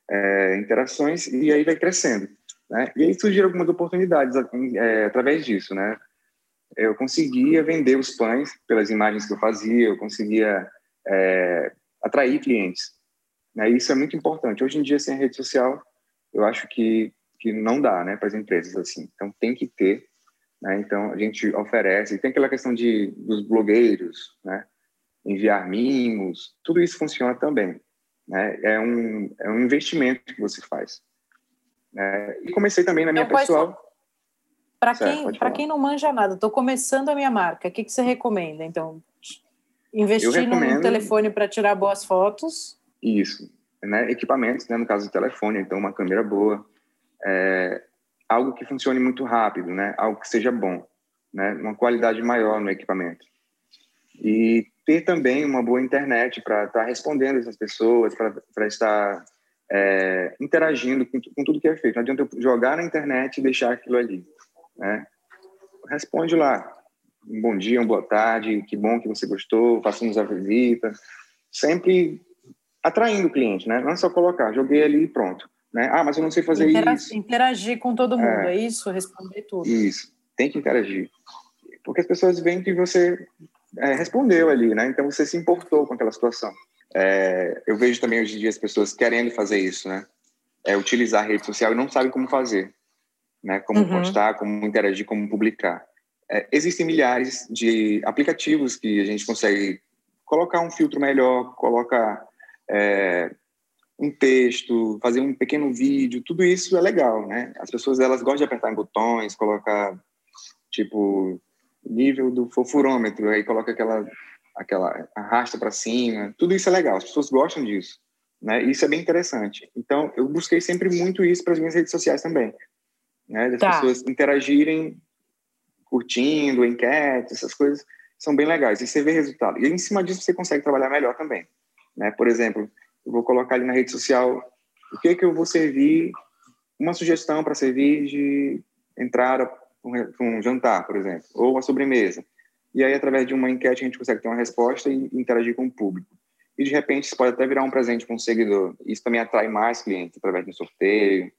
[SPEAKER 2] é, interações, e aí vai crescendo. Né? E aí surgiram algumas oportunidades é, através disso, né? Eu conseguia vender os pães pelas imagens que eu fazia, eu conseguia é, atrair clientes. Né? Isso é muito importante. Hoje em dia, sem rede social, eu acho que, que não dá né, para as empresas assim. Então, tem que ter. Né? Então, a gente oferece. Tem aquela questão de, dos blogueiros, né? enviar mimos, tudo isso funciona também. Né? É, um, é um investimento que você faz. Né? E comecei também na minha então, pessoal.
[SPEAKER 1] Para quem, quem não manja nada, estou começando a minha marca, o que, que você recomenda? Então, investir num telefone para tirar boas fotos
[SPEAKER 2] isso, né? Equipamentos, né? No caso do telefone, então uma câmera boa, é, algo que funcione muito rápido, né? Algo que seja bom, né? Uma qualidade maior no equipamento e ter também uma boa internet para estar tá respondendo essas pessoas, para estar é, interagindo com, com, tudo que é feito. Não adianta eu jogar na internet e deixar aquilo ali, né? Responde lá. Um bom dia, uma boa tarde, que bom que você gostou, façamos a visita. Sempre atraindo o cliente, né? Não é só colocar, joguei ali e pronto. Né? Ah, mas eu não sei fazer
[SPEAKER 1] interagir,
[SPEAKER 2] isso.
[SPEAKER 1] Interagir com todo mundo, é, é, isso? Responder tudo.
[SPEAKER 2] Isso, tem que interagir. Porque as pessoas veem que você é, respondeu ali, né? Então você se importou com aquela situação. É, eu vejo também hoje em dia as pessoas querendo fazer isso, né? É utilizar a rede social e não sabem como fazer, né? Como uhum. postar, como interagir, como publicar. É, existem milhares de aplicativos que a gente consegue colocar um filtro melhor, colocar é, um texto, fazer um pequeno vídeo, tudo isso é legal, né? As pessoas elas gostam de apertar em botões, colocar tipo nível do fofurômetro, aí coloca aquela aquela arrasta para cima, tudo isso é legal, as pessoas gostam disso, né? Isso é bem interessante. Então eu busquei sempre muito isso para as minhas redes sociais também, né? Das tá. pessoas interagirem, curtindo, enquetes, essas coisas são bem legais. E você vê resultado. E em cima disso você consegue trabalhar melhor também. Né? Por exemplo, eu vou colocar ali na rede social o que que eu vou servir, uma sugestão para servir de entrada um jantar, por exemplo, ou uma sobremesa. E aí, através de uma enquete, a gente consegue ter uma resposta e interagir com o público. E, de repente, isso pode até virar um presente para um seguidor. Isso também atrai mais clientes através de um sorteio.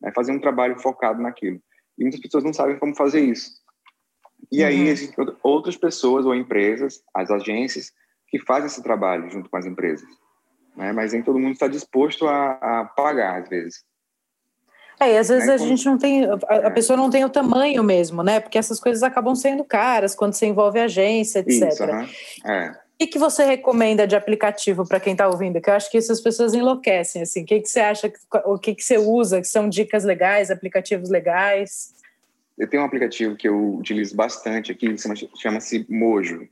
[SPEAKER 2] Né? Fazer um trabalho focado naquilo. E muitas pessoas não sabem como fazer isso. E aí, uhum. existem outras pessoas ou empresas, as agências, que faz esse trabalho junto com as empresas. Né? Mas nem todo mundo está disposto a, a, pagar, às vezes.
[SPEAKER 1] É, e às vezes né? a gente não tem, a, a é. pessoa não tem o tamanho mesmo, né? Porque essas coisas acabam sendo caras quando você envolve agência, etc. Isso, uhum. é. O que, que você recomenda de aplicativo para quem está ouvindo? Que eu acho que essas pessoas enlouquecem, assim. O que, que você acha, o que, que você usa, que são dicas legais, aplicativos legais?
[SPEAKER 2] Eu tenho um aplicativo que eu utilizo bastante aqui, chama-se Mojo.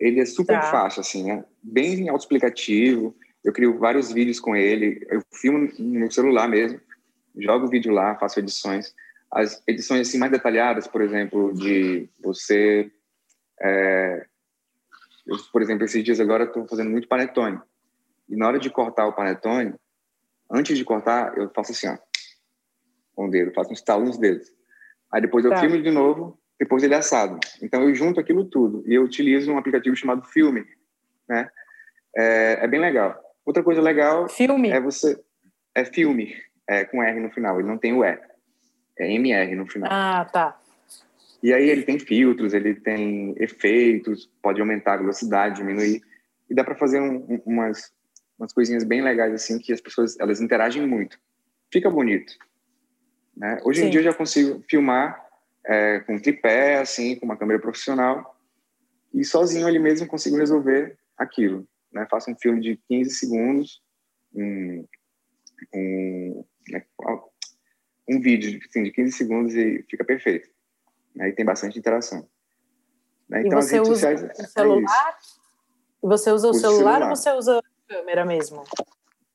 [SPEAKER 2] Ele é super tá. fácil, assim, né? Bem autoexplicativo. eu crio vários vídeos com ele, eu filmo no meu celular mesmo, jogo o vídeo lá, faço edições. As edições assim mais detalhadas, por exemplo, de você... É, eu, por exemplo, esses dias agora estou fazendo muito panetone. E na hora de cortar o panetone, antes de cortar, eu faço assim, ó, com o dedo, faço um estalo nos dedos. Aí depois eu tá. filmo de novo, depois ele é assado. Então eu junto aquilo tudo e eu utilizo um aplicativo chamado Filme, né? É, é bem legal. Outra coisa legal
[SPEAKER 1] filme.
[SPEAKER 2] é você é filme, é com R no final, ele não tem o E. É MR no final.
[SPEAKER 1] Ah, tá.
[SPEAKER 2] E aí ele tem filtros, ele tem efeitos, pode aumentar a velocidade, diminuir. E dá para fazer um, umas, umas coisinhas bem legais assim que as pessoas elas interagem muito. Fica bonito. Né? Hoje Sim. em dia eu já consigo filmar é, com tripé, assim, com uma câmera profissional e sozinho ali mesmo consigo resolver aquilo. Né? Faço um filme de 15 segundos, um, um, né? um vídeo assim, de 15 segundos e fica perfeito. Aí tem bastante interação.
[SPEAKER 1] Né? Então, as redes sociais. O é celular? É você usa o, celular, celular, ou você usa a câmera mesmo?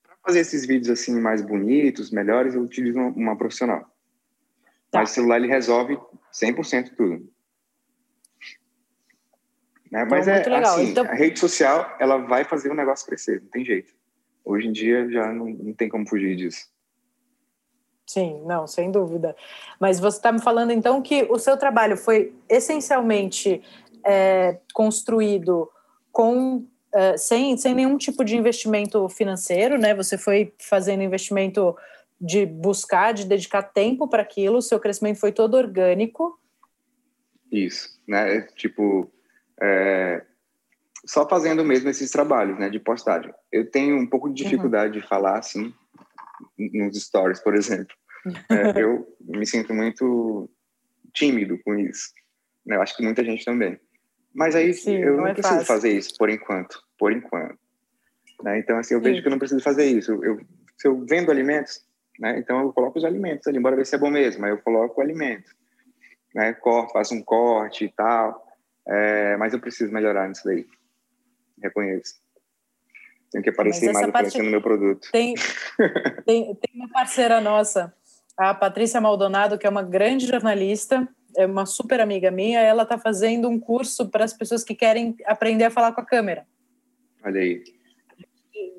[SPEAKER 2] Para fazer esses vídeos assim mais bonitos, melhores, eu utilizo uma, uma profissional. Tá. Mas o celular ele resolve 100% tudo. Né? Então, Mas é assim, então... a rede social ela vai fazer o negócio crescer, não tem jeito. Hoje em dia já não, não tem como fugir disso.
[SPEAKER 1] Sim, não, sem dúvida. Mas você está me falando então que o seu trabalho foi essencialmente é, construído com é, sem, sem nenhum tipo de investimento financeiro, né? Você foi fazendo investimento de buscar, de dedicar tempo para aquilo, o seu crescimento foi todo orgânico.
[SPEAKER 2] Isso, né? Tipo, é, só fazendo mesmo esses trabalhos, né, de postagem. Eu tenho um pouco de uhum. dificuldade uhum. de falar assim nos stories, por exemplo. É, eu me sinto muito tímido com isso. Né? Eu acho que muita gente também. Mas aí Sim, eu não, não é preciso fácil. fazer isso por enquanto, por enquanto. Né? Então assim eu Sim. vejo que eu não preciso fazer isso. Eu, se eu vendo alimentos, né? Então eu coloco os alimentos ali, embora ver se é bom mesmo. Aí eu coloco o alimento, né? Corto, faço um corte e tal. É, mas eu preciso melhorar nisso daí. Reconheço. Tenho que aparecer mais oferecendo meu produto.
[SPEAKER 1] Tem, tem, tem uma parceira nossa, a Patrícia Maldonado, que é uma grande jornalista, é uma super amiga minha. Ela está fazendo um curso para as pessoas que querem aprender a falar com a câmera.
[SPEAKER 2] Olha aí.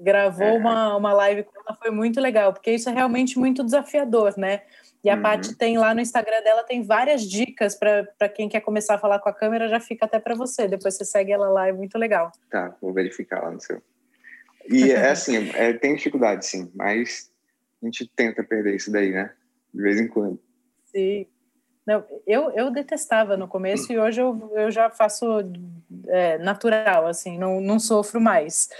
[SPEAKER 1] Gravou é. uma, uma live com ela, foi muito legal, porque isso é realmente muito desafiador, né? E a uhum. Paty tem lá no Instagram dela, tem várias dicas para quem quer começar a falar com a câmera, já fica até para você. Depois você segue ela lá, é muito legal.
[SPEAKER 2] Tá, vou verificar lá no seu. E é assim, é, tem dificuldade sim, mas a gente tenta perder isso daí, né? De vez em quando.
[SPEAKER 1] Sim. Não, eu, eu detestava no começo e hoje eu, eu já faço é, natural, assim, não, não sofro mais.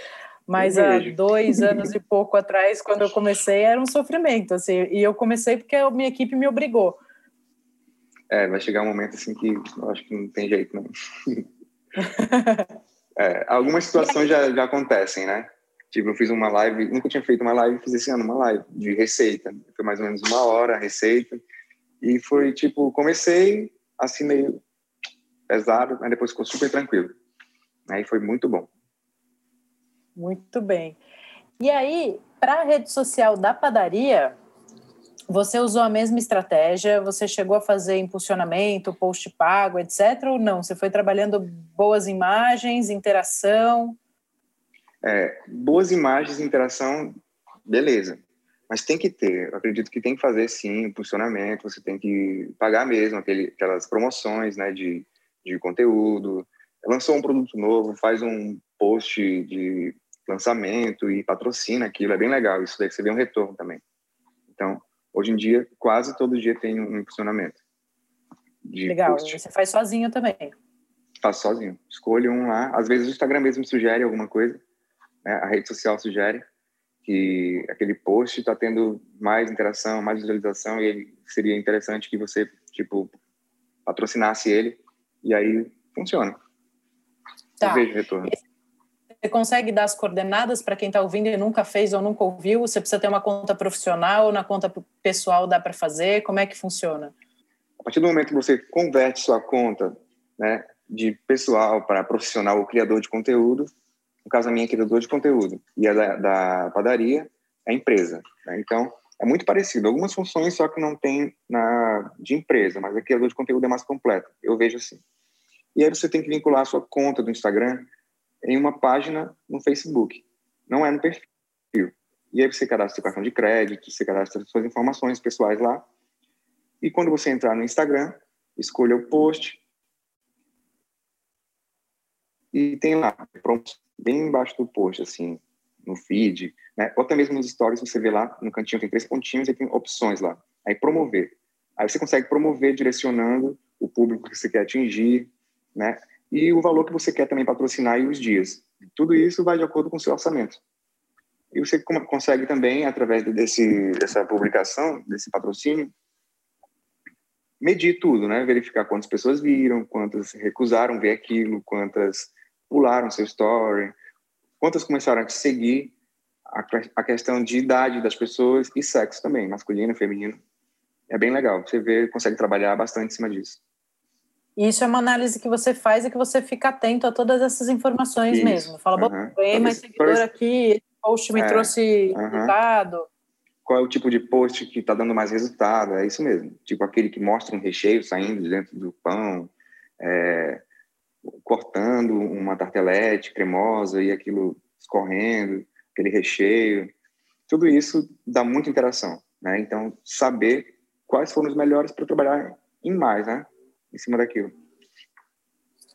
[SPEAKER 1] Mas há dois anos e pouco atrás, quando eu comecei, era um sofrimento, assim, e eu comecei porque a minha equipe me obrigou.
[SPEAKER 2] É, vai chegar um momento assim que eu acho que não tem jeito, não. é, algumas situações já, já acontecem, né? Tipo, eu fiz uma live, nunca tinha feito uma live, fiz esse ano uma live de receita. Foi mais ou menos uma hora a receita. E foi tipo, comecei assim meio pesado, mas depois ficou super tranquilo. Aí foi muito bom.
[SPEAKER 1] Muito bem. E aí, para a rede social da padaria, você usou a mesma estratégia? Você chegou a fazer impulsionamento, post pago, etc. Ou não? Você foi trabalhando boas imagens, interação?
[SPEAKER 2] É, boas imagens, interação, beleza. Mas tem que ter, eu acredito que tem que fazer sim impulsionamento, você tem que pagar mesmo aquele, aquelas promoções né, de, de conteúdo. Lançou um produto novo, faz um post de lançamento e patrocina aquilo, é bem legal. Isso daí você vê um retorno também. Então, hoje em dia, quase todo dia tem um impulsionamento.
[SPEAKER 1] legal, post. você faz sozinho também?
[SPEAKER 2] Faço sozinho. Escolho um lá. Às vezes o Instagram mesmo sugere alguma coisa, né? a rede social sugere que aquele post está tendo mais interação, mais visualização e seria interessante que você, tipo, patrocinasse ele e aí funciona. Tá. Eu vejo retorno. Esse
[SPEAKER 1] você consegue dar as coordenadas para quem está ouvindo e nunca fez ou nunca ouviu? Você precisa ter uma conta profissional ou na conta pessoal dá para fazer? Como é que funciona?
[SPEAKER 2] A partir do momento que você converte sua conta né, de pessoal para profissional ou criador de conteúdo, no caso a minha é criador de conteúdo, e a da, da padaria é empresa. Né? Então, é muito parecido. Algumas funções só que não tem na de empresa, mas a criador de conteúdo é mais completo. Eu vejo assim. E aí você tem que vincular a sua conta do Instagram em uma página no Facebook. Não é no perfil. E aí você cadastra seu cartão de crédito, você cadastra suas informações pessoais lá. E quando você entrar no Instagram, escolha o post. E tem lá, bem embaixo do post, assim, no feed, né? ou até mesmo nos stories, você vê lá, no cantinho tem três pontinhos e tem opções lá. Aí promover. Aí você consegue promover direcionando o público que você quer atingir, né? E o valor que você quer também patrocinar e os dias. Tudo isso vai de acordo com o seu orçamento. E você consegue também, através desse, dessa publicação, desse patrocínio, medir tudo, né? Verificar quantas pessoas viram, quantas recusaram ver aquilo, quantas pularam seu story, quantas começaram a te seguir, a, a questão de idade das pessoas e sexo também, masculino, feminino. É bem legal. Você vê, consegue trabalhar bastante em cima disso.
[SPEAKER 1] E isso é uma análise que você faz e que você fica atento a todas essas informações isso. mesmo. Fala, bom, uhum. ganhei mais seguidor aqui, esse post me é. trouxe uhum. resultado.
[SPEAKER 2] Qual é o tipo de post que está dando mais resultado? É isso mesmo. Tipo aquele que mostra um recheio saindo de dentro do pão, é, cortando uma tartelete cremosa e aquilo escorrendo, aquele recheio. Tudo isso dá muita interação. Né? Então, saber quais foram os melhores para trabalhar em mais, né? Em cima daquilo.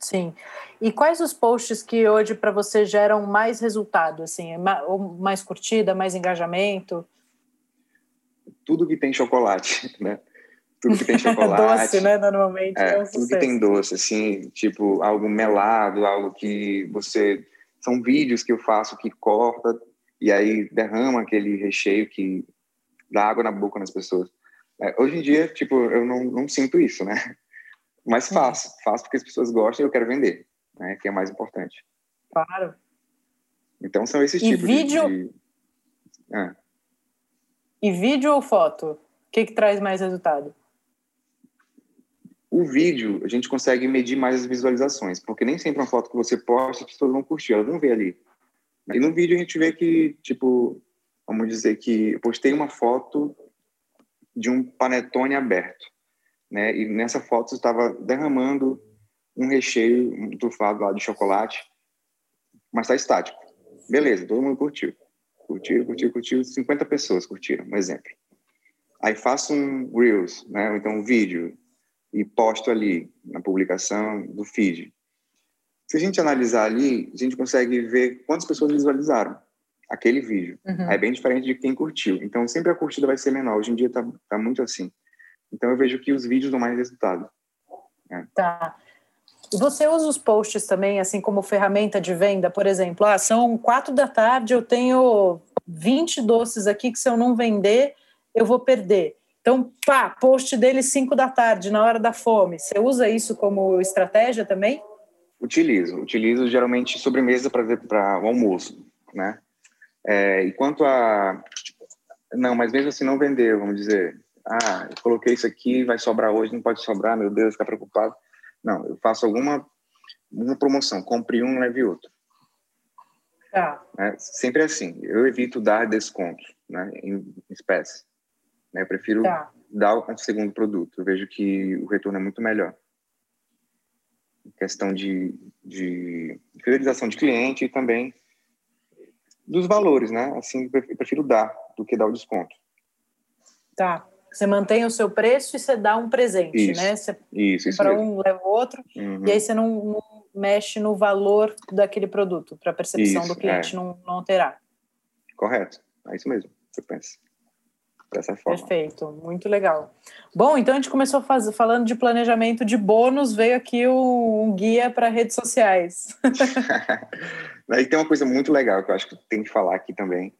[SPEAKER 1] Sim. E quais os posts que hoje para você geram mais resultado, assim, mais curtida, mais engajamento?
[SPEAKER 2] Tudo que tem chocolate, né? Tudo que tem chocolate.
[SPEAKER 1] doce, né? Normalmente.
[SPEAKER 2] É, é um tudo que tem doce, assim, tipo algo melado, algo que você. São vídeos que eu faço que corta e aí derrama aquele recheio que dá água na boca nas pessoas. É, hoje em dia, tipo, eu não, não sinto isso, né? Mas faço, faço porque as pessoas gostam e eu quero vender, né? Que é mais importante.
[SPEAKER 1] Claro.
[SPEAKER 2] Então são esses e tipos
[SPEAKER 1] vídeo...
[SPEAKER 2] de. de... Ah.
[SPEAKER 1] E vídeo ou foto? O que, que traz mais resultado?
[SPEAKER 2] O vídeo, a gente consegue medir mais as visualizações, porque nem sempre uma foto que você posta, as pessoas vão curtir, elas vão ver ali. E no vídeo a gente vê que, tipo, vamos dizer que eu postei uma foto de um panetone aberto né? E nessa foto estava derramando um recheio um trufado lá de chocolate, mas está estático. Beleza, todo mundo curtiu. Curtiu, curtiu, curtiu. 50 pessoas curtiram, um exemplo. Aí faço um Reels, né? Ou então um vídeo e posto ali na publicação do feed. Se a gente analisar ali, a gente consegue ver quantas pessoas visualizaram aquele vídeo. Uhum. É bem diferente de quem curtiu. Então, sempre a curtida vai ser menor. Hoje em dia está tá muito assim. Então eu vejo que os vídeos dão mais resultado.
[SPEAKER 1] É. Tá. Você usa os posts também, assim como ferramenta de venda, por exemplo? Ah, são quatro da tarde, eu tenho 20 doces aqui que se eu não vender, eu vou perder. Então, pá, post dele 5 da tarde, na hora da fome. Você usa isso como estratégia também?
[SPEAKER 2] Utilizo. Utilizo geralmente sobremesa para o almoço, né? É, e quanto a... Não, mas mesmo assim não vender, vamos dizer ah, eu coloquei isso aqui, vai sobrar hoje, não pode sobrar, meu Deus, ficar preocupado. Não, eu faço alguma uma promoção, compre um, leve outro.
[SPEAKER 1] Tá.
[SPEAKER 2] É, sempre assim, eu evito dar desconto né, em espécie. Né, eu prefiro tá. dar o segundo produto, eu vejo que o retorno é muito melhor. Questão de, de fidelização de cliente e também dos valores, né? Assim, eu prefiro dar do que dar o desconto.
[SPEAKER 1] Tá. Você mantém o seu preço e você dá um presente,
[SPEAKER 2] isso,
[SPEAKER 1] né? Você
[SPEAKER 2] isso, isso
[SPEAKER 1] para um leva o outro uhum. e aí você não, não, mexe no valor daquele produto para a percepção isso, do cliente é. não, não alterar.
[SPEAKER 2] Correto, é isso mesmo. Você pensa dessa forma.
[SPEAKER 1] Perfeito, muito legal. Bom, então a gente começou faz, falando de planejamento de bônus, veio aqui um, um guia para redes sociais.
[SPEAKER 2] aí tem uma coisa muito legal que eu acho que tem que falar aqui também,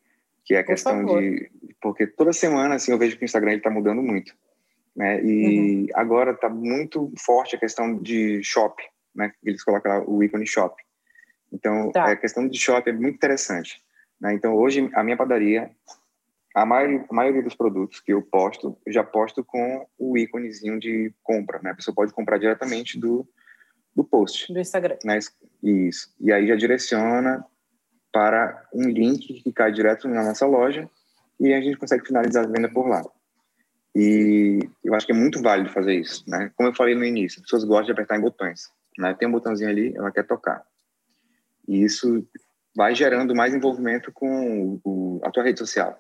[SPEAKER 2] que é a Por questão favor. de porque toda semana assim eu vejo que o Instagram está mudando muito, né? E uhum. agora está muito forte a questão de shop, né? Eles colocam lá o ícone shop. Então tá. a questão de shop é muito interessante, né? Então hoje a minha padaria a maioria, a maioria dos produtos que eu posto, eu já posto com o íconezinho de compra, né? A pessoa pode comprar diretamente do, do post.
[SPEAKER 1] Do Instagram.
[SPEAKER 2] Né? Isso. E aí já direciona para um link que cai direto na nossa loja e a gente consegue finalizar a venda por lá. E eu acho que é muito válido fazer isso, né? Como eu falei no início, as pessoas gostam de apertar em botões, né? Tem um botãozinho ali, ela quer tocar. E isso vai gerando mais envolvimento com o, a tua rede social.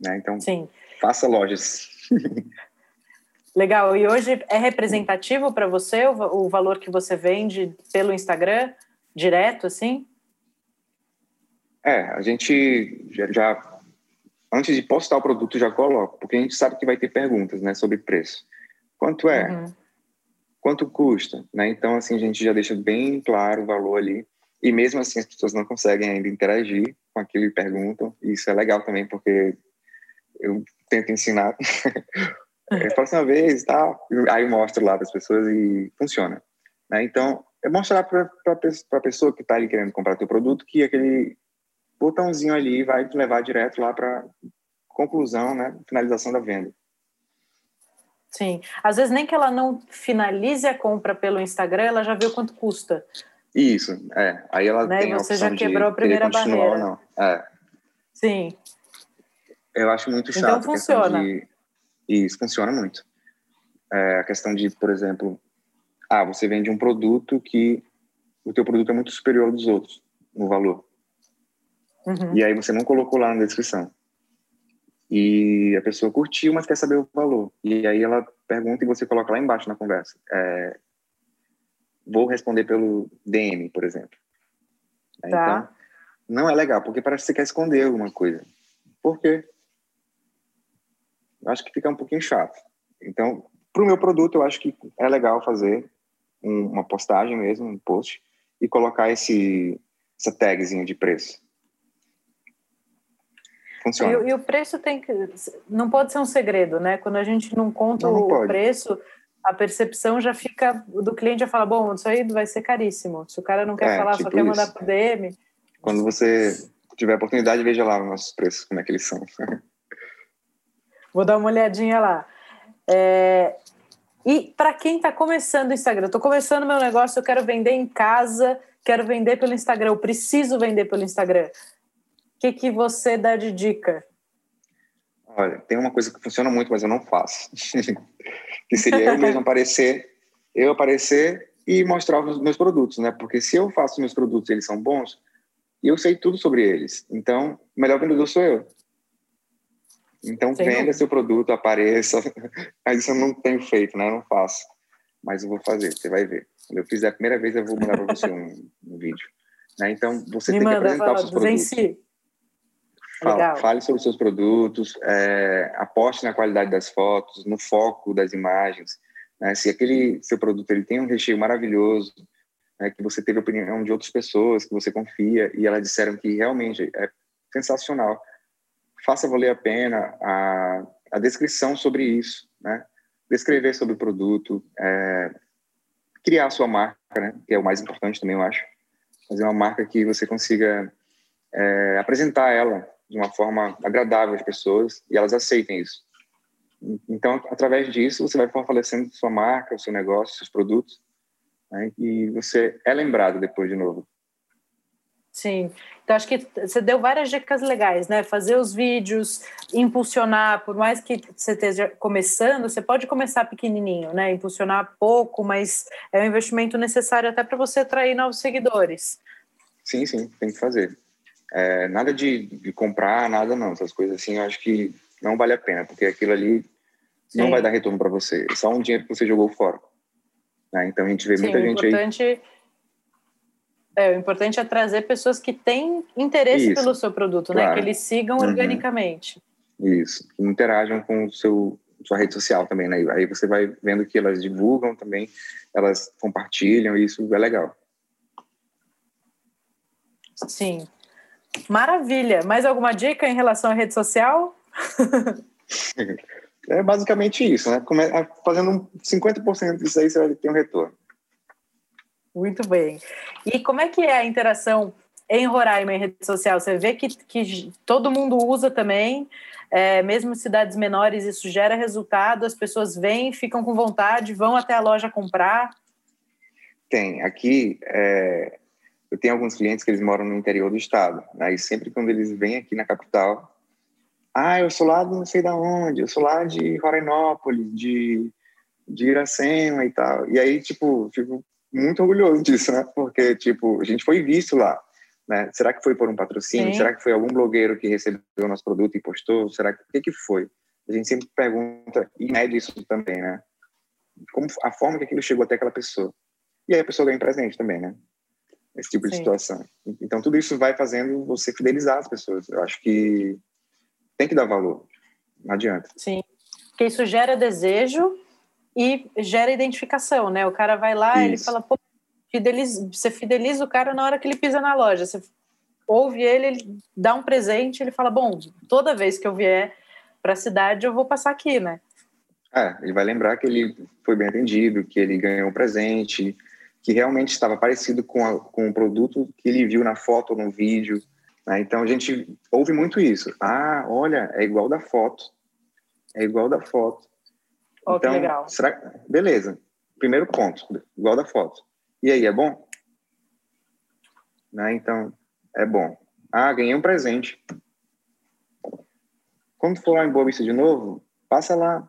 [SPEAKER 2] Né? Então, Sim. faça lojas.
[SPEAKER 1] Legal. E hoje é representativo para você o, o, valor que você vende pelo Instagram, direto, assim?
[SPEAKER 2] É, a gente já, já antes de postar o produto já coloco, porque a gente sabe que vai ter perguntas, né, sobre preço. Quanto é? Uhum. Quanto custa? Né? Então, assim, a gente já deixa bem claro o valor ali. E mesmo assim, as pessoas não conseguem ainda interagir com aquilo e perguntam. E isso é legal também, porque eu tento ensinar próxima vez tal, aí mostro lá para as pessoas e funciona. Né? Então, é mostrar para a pessoa que está ali querendo comprar teu produto que aquele botãozinho ali vai te levar direto lá para conclusão, né, finalização da venda.
[SPEAKER 1] Sim, às vezes nem que ela não finalize a compra pelo Instagram, ela já viu quanto custa.
[SPEAKER 2] Isso, é. Aí ela né? tem a opção já quebrou a primeira barreira. Não. É.
[SPEAKER 1] Sim.
[SPEAKER 2] Eu acho muito então chato.
[SPEAKER 1] Então funciona.
[SPEAKER 2] De... Isso, funciona muito. É, a questão de, por exemplo, ah, você vende um produto que o teu produto é muito superior dos outros no valor. Uhum. E aí você não colocou lá na descrição. E a pessoa curtiu, mas quer saber o valor. E aí ela pergunta e você coloca lá embaixo na conversa. É, vou responder pelo DM, por exemplo. Tá. Então, não é legal, porque parece que você quer esconder alguma coisa. Por quê? Eu acho que fica um pouquinho chato. Então, para o meu produto, eu acho que é legal fazer um, uma postagem mesmo, um post, e colocar esse, essa tagzinha de preço. Funciona.
[SPEAKER 1] E, e, o preço tem que. Não pode ser um segredo, né? Quando a gente não conta não, não o pode. preço, a percepção já fica. Do cliente já fala: bom, isso aí vai ser caríssimo. Se o cara não quer é, falar, tipo só quer mandar para DM.
[SPEAKER 2] Quando você tiver oportunidade, veja lá os nossos preços, como é que eles são.
[SPEAKER 1] Vou dar uma olhadinha lá. É... E para quem está começando o Instagram, estou começando meu negócio, eu quero vender em casa, quero vender pelo Instagram, eu preciso vender pelo Instagram. O que, que você dá de dica?
[SPEAKER 2] Olha, tem uma coisa que funciona muito, mas eu não faço. que seria eu mesmo aparecer, eu aparecer e mostrar os meus produtos, né? Porque se eu faço meus produtos, eles são bons, eu sei tudo sobre eles. Então, o melhor vendedor sou eu. Então, Sem venda seu produto, apareça. Mas isso eu não tenho feito, né? Eu não faço. Mas eu vou fazer, você vai ver. Quando eu fizer a primeira vez, eu vou mandar para você um, um, vídeo. Né? Então, você Me tem que apresentar os seus produtos. Si. Fala, fale sobre seus produtos, é, aposte na qualidade das fotos, no foco das imagens. Né? Se aquele seu produto ele tem um recheio maravilhoso, né, que você teve opinião de outras pessoas, que você confia, e elas disseram que realmente é sensacional, faça valer a pena a, a descrição sobre isso, né? Descrever sobre o produto, é, criar a sua marca, né? Que é o mais importante também, eu acho. Fazer uma marca que você consiga é, apresentar ela de uma forma agradável às pessoas e elas aceitem isso. Então, através disso, você vai fortalecendo sua marca, o seu negócio, seus produtos, né? e você é lembrado depois de novo.
[SPEAKER 1] Sim, então acho que você deu várias dicas legais, né? Fazer os vídeos, impulsionar, por mais que você esteja começando, você pode começar pequenininho, né? Impulsionar pouco, mas é um investimento necessário até para você atrair novos seguidores.
[SPEAKER 2] Sim, sim, tem que fazer. É, nada de, de, comprar, nada não, essas coisas assim, eu acho que não vale a pena, porque aquilo ali sim. não vai dar retorno para você, é só um dinheiro que você jogou fora. Né? Então a gente vê sim, muita gente
[SPEAKER 1] importante...
[SPEAKER 2] aí
[SPEAKER 1] é, o importante é trazer pessoas que têm interesse Isso, pelo seu produto, claro. né? Que eles sigam uhum. organicamente.
[SPEAKER 2] Isso, que interajam com o seu sua rede social também, né? Aí você vai vendo que elas divulgam também, elas compartilham, e isso é legal.
[SPEAKER 1] Sim. Maravilha. Mais alguma dica em relação à rede social?
[SPEAKER 2] é basicamente isso, né? Fazendo 50% disso aí, você vai ter um retorno.
[SPEAKER 1] Muito bem. E como é que é a interação em Roraima em rede social? Você vê que, que todo mundo usa também, é, mesmo em cidades menores, isso gera resultado, as pessoas vêm, ficam com vontade, vão até a loja comprar?
[SPEAKER 2] Tem. Aqui, é, eu tenho alguns clientes que eles moram no interior do estado, né? e sempre quando eles vêm aqui na capital, ah, eu sou lá de não sei da onde, eu sou lá de Rorainópolis, de, de Iracema e tal. E aí, tipo, fico muito orgulhoso disso, né? Porque, tipo, a gente foi visto lá, né? Será que foi por um patrocínio? Sim. Será que foi algum blogueiro que recebeu o nosso produto e postou? Será que, o que que foi? A gente sempre pergunta e mede isso também, né? Como a forma que aquilo chegou até aquela pessoa. E aí a pessoa ganha presente também, né? Esse tipo Sim. de situação. Então, tudo isso vai fazendo você fidelizar as pessoas. Eu acho que tem que dar valor. Não adianta.
[SPEAKER 1] Sim. Porque isso gera desejo e gera identificação, né? O cara vai lá, ele fala, pô, fideliza, você fideliza o cara na hora que ele pisa na loja. Você ouve ele, ele dá um presente, ele fala, bom, toda vez que eu vier para a cidade, eu vou passar aqui, né?
[SPEAKER 2] É, ele vai lembrar que ele foi bem atendido, que ele ganhou um presente, que realmente estava parecido com, a, com o produto que ele viu na foto ou no vídeo. Né? Então a gente ouve muito isso. Ah, olha, é igual da foto. É igual da foto.
[SPEAKER 1] Oh, então, que legal.
[SPEAKER 2] Será... Beleza. Primeiro ponto, igual da foto. E aí, é bom? Né? Então, é bom. Ah, ganhei um presente. Quando for lá em Boa Vista de novo, passa lá.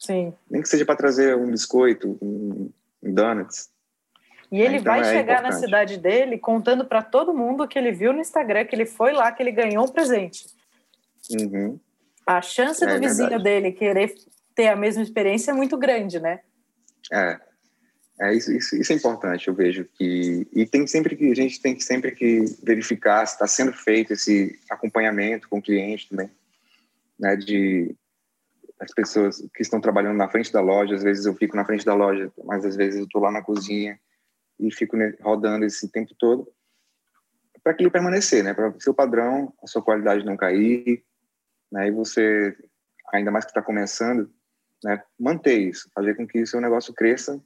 [SPEAKER 1] Sim.
[SPEAKER 2] Nem que seja para trazer um biscoito, um, donuts.
[SPEAKER 1] E ele então, vai é chegar importante. na cidade dele contando para todo mundo que ele viu no Instagram, que ele foi lá, que ele ganhou um presente.
[SPEAKER 2] Uhum.
[SPEAKER 1] A chance é, do vizinho verdade. dele querer ter a mesma experiência é muito grande, né?
[SPEAKER 2] É. É, isso, isso, isso, é importante, eu vejo que e tem sempre que a gente tem que sempre que verificar se está sendo feito esse acompanhamento com o cliente também, né? De as pessoas que estão trabalhando na frente da loja, às vezes eu fico na frente da loja, mas às vezes eu estou lá na cozinha e fico rodando esse tempo todo para aquilo permanecer, né? Para o seu padrão, a sua qualidade não cair, né? E você, ainda mais que está começando, né? Manter isso, fazer com que o seu negócio cresça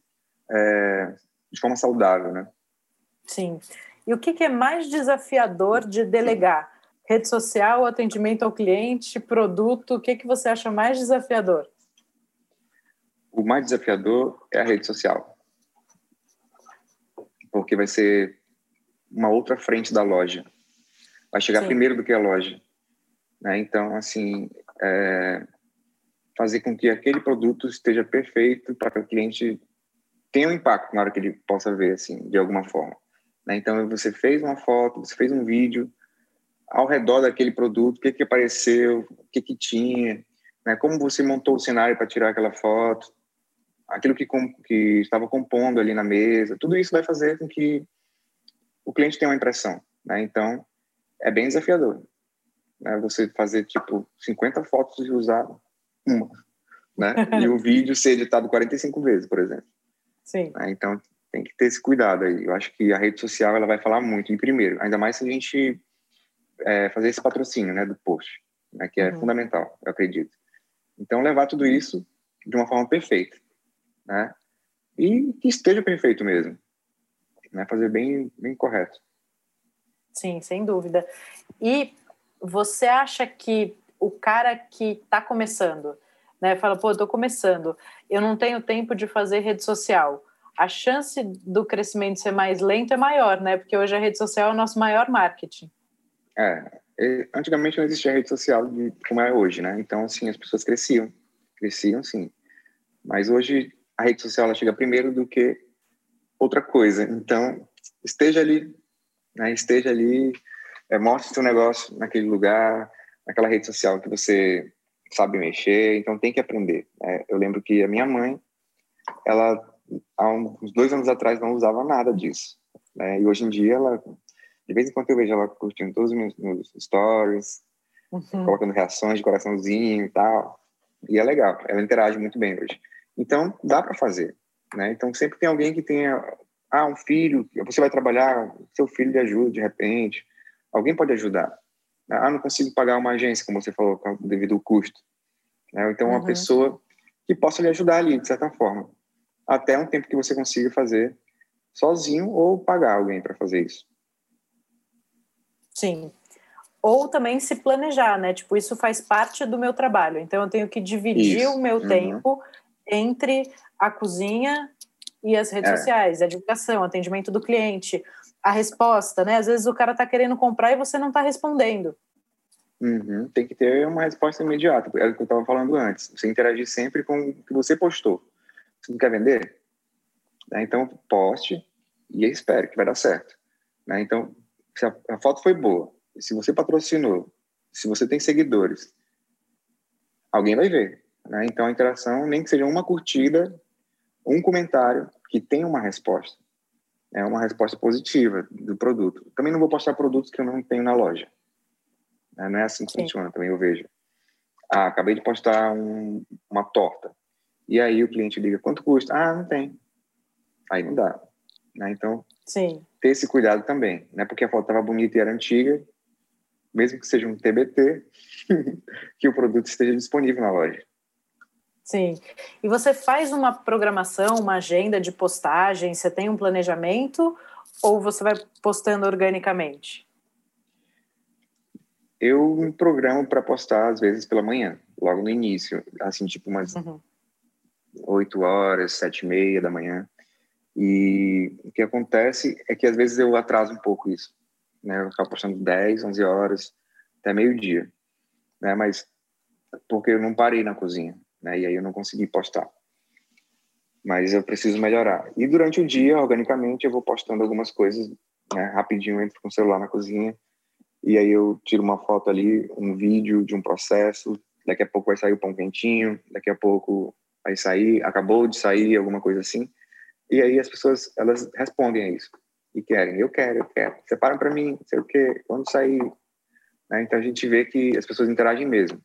[SPEAKER 2] é, de forma saudável, né?
[SPEAKER 1] Sim. E o que, que é mais desafiador de delegar? Rede social, atendimento ao cliente, produto, o que, que você acha mais desafiador?
[SPEAKER 2] O mais desafiador é a rede social porque vai ser uma outra frente da loja. Vai chegar Sim. primeiro do que a loja. Né? Então, assim, é, fazer com que aquele produto esteja perfeito para que o cliente tenha um impacto na hora que ele possa ver, assim, de alguma forma. Né? Então, você fez uma foto, você fez um vídeo ao redor daquele produto, o que, que apareceu, o que, que tinha, né? como você montou o cenário para tirar aquela foto, aquilo que, que estava compondo ali na mesa, tudo isso vai fazer com que o cliente tenha uma impressão, né? Então, é bem desafiador, né? Você fazer, tipo, 50 fotos e usar uma, né? E o vídeo ser editado 45 vezes, por exemplo.
[SPEAKER 1] Sim.
[SPEAKER 2] Né? Então, tem que ter esse cuidado aí. Eu acho que a rede social, ela vai falar muito, em primeiro, ainda mais se a gente é, fazer esse patrocínio, né, do post, né? Que é uhum. fundamental, eu acredito. Então, levar tudo isso de uma forma perfeita né? E que esteja perfeito mesmo, né? Fazer bem, bem correto.
[SPEAKER 1] Sim, sem dúvida. E você acha que o cara que está começando, né, fala, pô, estou começando, eu não tenho tempo de fazer rede social. A chance do crescimento ser mais lento é maior, né? Porque hoje a rede social é o nosso maior marketing.
[SPEAKER 2] É, antigamente não existia rede social de, como é hoje, né? Então, assim, as pessoas cresciam, cresciam, sim. Mas hoje a rede social ela chega primeiro do que outra coisa. Então, esteja ali, né? esteja ali, é, mostre seu negócio naquele lugar, naquela rede social que você sabe mexer, então tem que aprender. Né? Eu lembro que a minha mãe, ela, há uns dois anos atrás, não usava nada disso. Né? E hoje em dia, ela, de vez em quando eu vejo ela curtindo todos os meus, meus stories, uhum. colocando reações de coraçãozinho e tal. E é legal, ela interage muito bem hoje. Então, dá para fazer. Né? Então, sempre tem alguém que tenha ah, um filho, você vai trabalhar, seu filho lhe ajuda de repente. Alguém pode ajudar. Ah, não consigo pagar uma agência, como você falou, devido ao custo. Né? Então, uma uhum. pessoa que possa lhe ajudar ali, de certa forma. Até um tempo que você consiga fazer sozinho ou pagar alguém para fazer isso.
[SPEAKER 1] Sim. Ou também se planejar, né? Tipo, isso faz parte do meu trabalho. Então, eu tenho que dividir isso. o meu uhum. tempo entre a cozinha e as redes é. sociais, a divulgação, atendimento do cliente, a resposta, né? Às vezes o cara está querendo comprar e você não está respondendo.
[SPEAKER 2] Uhum. Tem que ter uma resposta imediata, é o que eu estava falando antes. Você interagir sempre com o que você postou. Você não quer vender? Né? Então, poste e espere que vai dar certo. Né? Então, se a, a foto foi boa, se você patrocinou, se você tem seguidores, alguém vai ver. Né? Então, a interação, nem que seja uma curtida, um comentário que tenha uma resposta. É uma resposta positiva do produto. Também não vou postar produtos que eu não tenho na loja. Né? Não é assim que Sim. funciona, também eu vejo. Ah, acabei de postar um, uma torta. E aí o cliente liga, quanto custa? Ah, não tem. Aí não dá. Né? Então,
[SPEAKER 1] Sim.
[SPEAKER 2] ter esse cuidado também. Né? Porque a foto estava bonita e era antiga, mesmo que seja um TBT, que o produto esteja disponível na loja.
[SPEAKER 1] Sim. E você faz uma programação, uma agenda de postagem? Você tem um planejamento ou você vai postando organicamente?
[SPEAKER 2] Eu me programo para postar às vezes pela manhã, logo no início, assim tipo umas uhum. 8 horas, sete e meia da manhã. E o que acontece é que às vezes eu atraso um pouco isso, né? Eu acabo postando 10, 11 horas, até meio-dia, né? Mas porque eu não parei na cozinha, né? E aí eu não consegui postar. Mas eu preciso melhorar. E durante o dia, organicamente, eu vou postando algumas coisas, né? Rapidinho entro com o celular na cozinha e aí eu tiro uma foto ali, um vídeo de um processo, daqui a pouco vai sair o pão quentinho, daqui a pouco vai sair, acabou de sair, alguma coisa assim. E aí as pessoas, elas respondem a isso. E querem, eu quero, eu quero. Separam para mim, sei o quê, quando sair. Né? Então a gente vê que as pessoas interagem mesmo.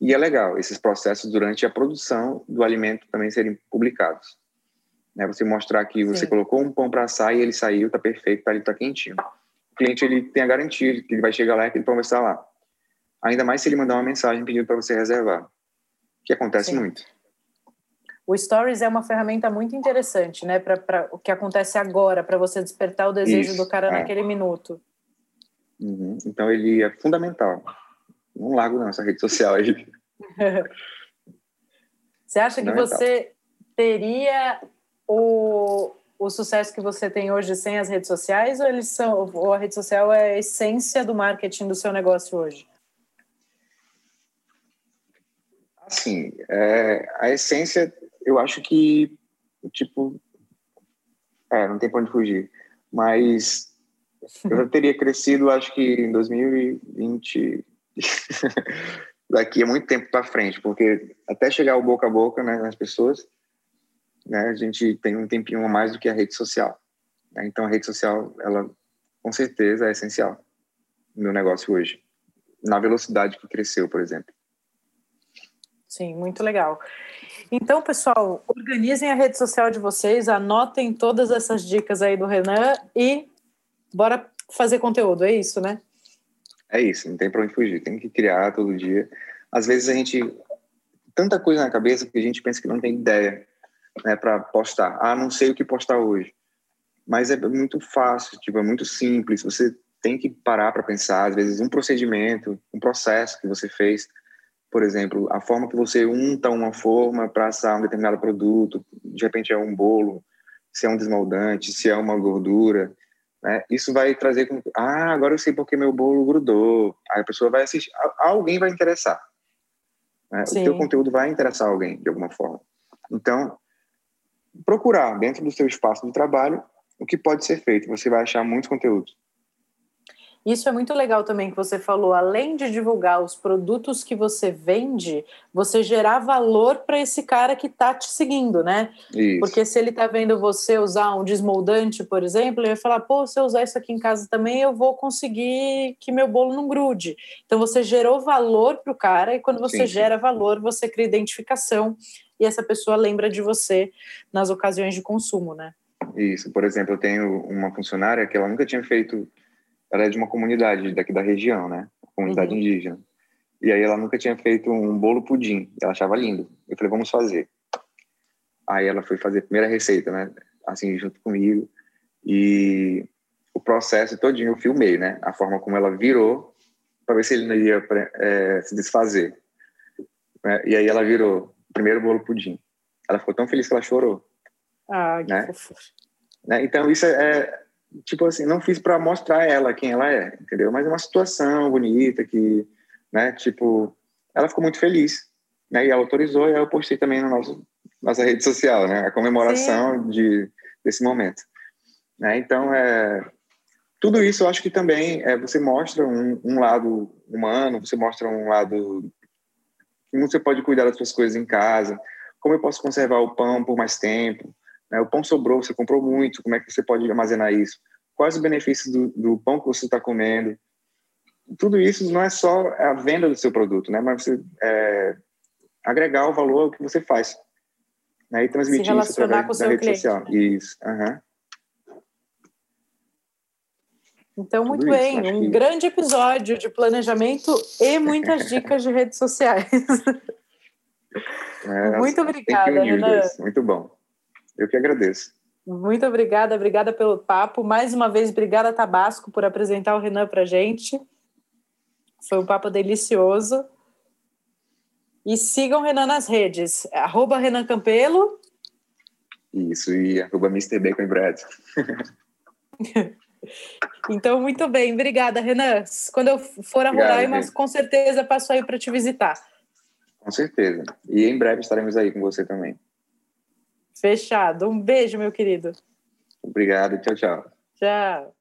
[SPEAKER 2] E é legal esses processos durante a produção do alimento também serem publicados. Né? Você mostrar que você Sim. colocou um pão para assar e ele saiu, tá perfeito, tá ali, tá quentinho cliente ele tem a garantia que ele vai chegar lá e que ele pode estar lá. Ainda mais se ele mandar uma mensagem pedindo para você reservar, que acontece Sim. muito.
[SPEAKER 1] O Stories é uma ferramenta muito interessante, né, para o que acontece agora, para você despertar o desejo Isso, do cara é. naquele minuto.
[SPEAKER 2] Uhum. Então ele é fundamental. Não largo não essa rede social aí.
[SPEAKER 1] você acha que você teria o, o sucesso que você tem hoje sem as redes sociais ou eles são ou a rede social é a essência do marketing do seu negócio hoje?
[SPEAKER 2] Assim, é, a essência, eu acho que tipo, é, não tem para onde fugir, mas eu teria crescido, acho que em 2020 daqui a muito tempo para frente, porque até chegar o boca a boca, né, nas pessoas, né, a gente tem um tempinho a mais do que a rede social. Né? Então, a rede social, ela com certeza é essencial no meu negócio hoje, na velocidade que cresceu, por exemplo.
[SPEAKER 1] Sim, muito legal. Então, pessoal, organizem a rede social de vocês, anotem todas essas dicas aí do Renan e bora fazer conteúdo, é isso, né?
[SPEAKER 2] É isso, não tem para onde fugir, tem que criar todo dia. Às vezes a gente tanta coisa na cabeça que a gente pensa que não tem ideia né, para postar. Ah, não sei o que postar hoje. Mas é muito fácil, tipo, é muito simples. Você tem que parar para pensar, às vezes, um procedimento, um processo que você fez. Por exemplo, a forma que você unta uma forma para assar um determinado produto, de repente é um bolo, se é um desmoldante, se é uma gordura. Né? Isso vai trazer com. Ah, agora eu sei porque meu bolo grudou. Aí a pessoa vai assistir. Alguém vai interessar. Né? O teu conteúdo vai interessar alguém, de alguma forma. Então, procurar dentro do seu espaço de trabalho o que pode ser feito. Você vai achar muitos conteúdos.
[SPEAKER 1] Isso é muito legal também que você falou. Além de divulgar os produtos que você vende, você gerar valor para esse cara que está te seguindo, né? Isso. Porque se ele está vendo você usar um desmoldante, por exemplo, ele vai falar: pô, se eu usar isso aqui em casa também, eu vou conseguir que meu bolo não grude. Então você gerou valor para o cara e quando você sim, gera sim. valor, você cria identificação e essa pessoa lembra de você nas ocasiões de consumo, né?
[SPEAKER 2] Isso. Por exemplo, eu tenho uma funcionária que ela nunca tinha feito. Ela é de uma comunidade daqui da região, né? Comunidade uhum. indígena. E aí ela nunca tinha feito um bolo pudim. Ela achava lindo. Eu falei, vamos fazer. Aí ela foi fazer a primeira receita, né? Assim, junto comigo. E o processo todinho eu filmei, né? A forma como ela virou para ver se ele não ia é, se desfazer. É, e aí ela virou primeiro bolo pudim. Ela ficou tão feliz que ela chorou.
[SPEAKER 1] Ah, que né? fofura.
[SPEAKER 2] Né? Então, isso é, é, tipo assim, não fiz para mostrar ela quem ela é, entendeu? Mas é uma situação bonita que, né, tipo, ela ficou muito feliz, né? E ela autorizou e eu postei também no nosso nossa rede social, né? A comemoração de desse momento, né? Então, é tudo isso eu acho que também é, você mostra um, um lado humano, você mostra um lado como você pode cuidar das suas coisas em casa, como eu posso conservar o pão por mais tempo, né? o pão sobrou, você comprou muito, como é que você pode armazenar isso? Quais os benefícios do, do pão que você está comendo? Tudo isso não é só a venda do seu produto, né? mas você é, agregar o valor ao que você faz né? e transmitir isso através da rede cliente, social. Né? Isso, uhum.
[SPEAKER 1] Então, muito Tudo bem, isso, um que... grande episódio de planejamento e muitas dicas de redes sociais. É, muito obrigada, Renan.
[SPEAKER 2] Muito bom. Eu que agradeço.
[SPEAKER 1] Muito obrigada, obrigada pelo papo. Mais uma vez, obrigada, Tabasco, por apresentar o Renan para gente. Foi um papo delicioso. E sigam o Renan nas redes. Arroba Renan Campelo.
[SPEAKER 2] Isso, e arroba Mr. Bacon Bread.
[SPEAKER 1] então, muito bem. Obrigada, Renan. Quando eu for a Roraima, com certeza passo aí para te visitar.
[SPEAKER 2] Com certeza. E em breve estaremos aí com você também.
[SPEAKER 1] Fechado. Um beijo, meu querido.
[SPEAKER 2] Obrigado. Tchau, tchau.
[SPEAKER 1] Tchau.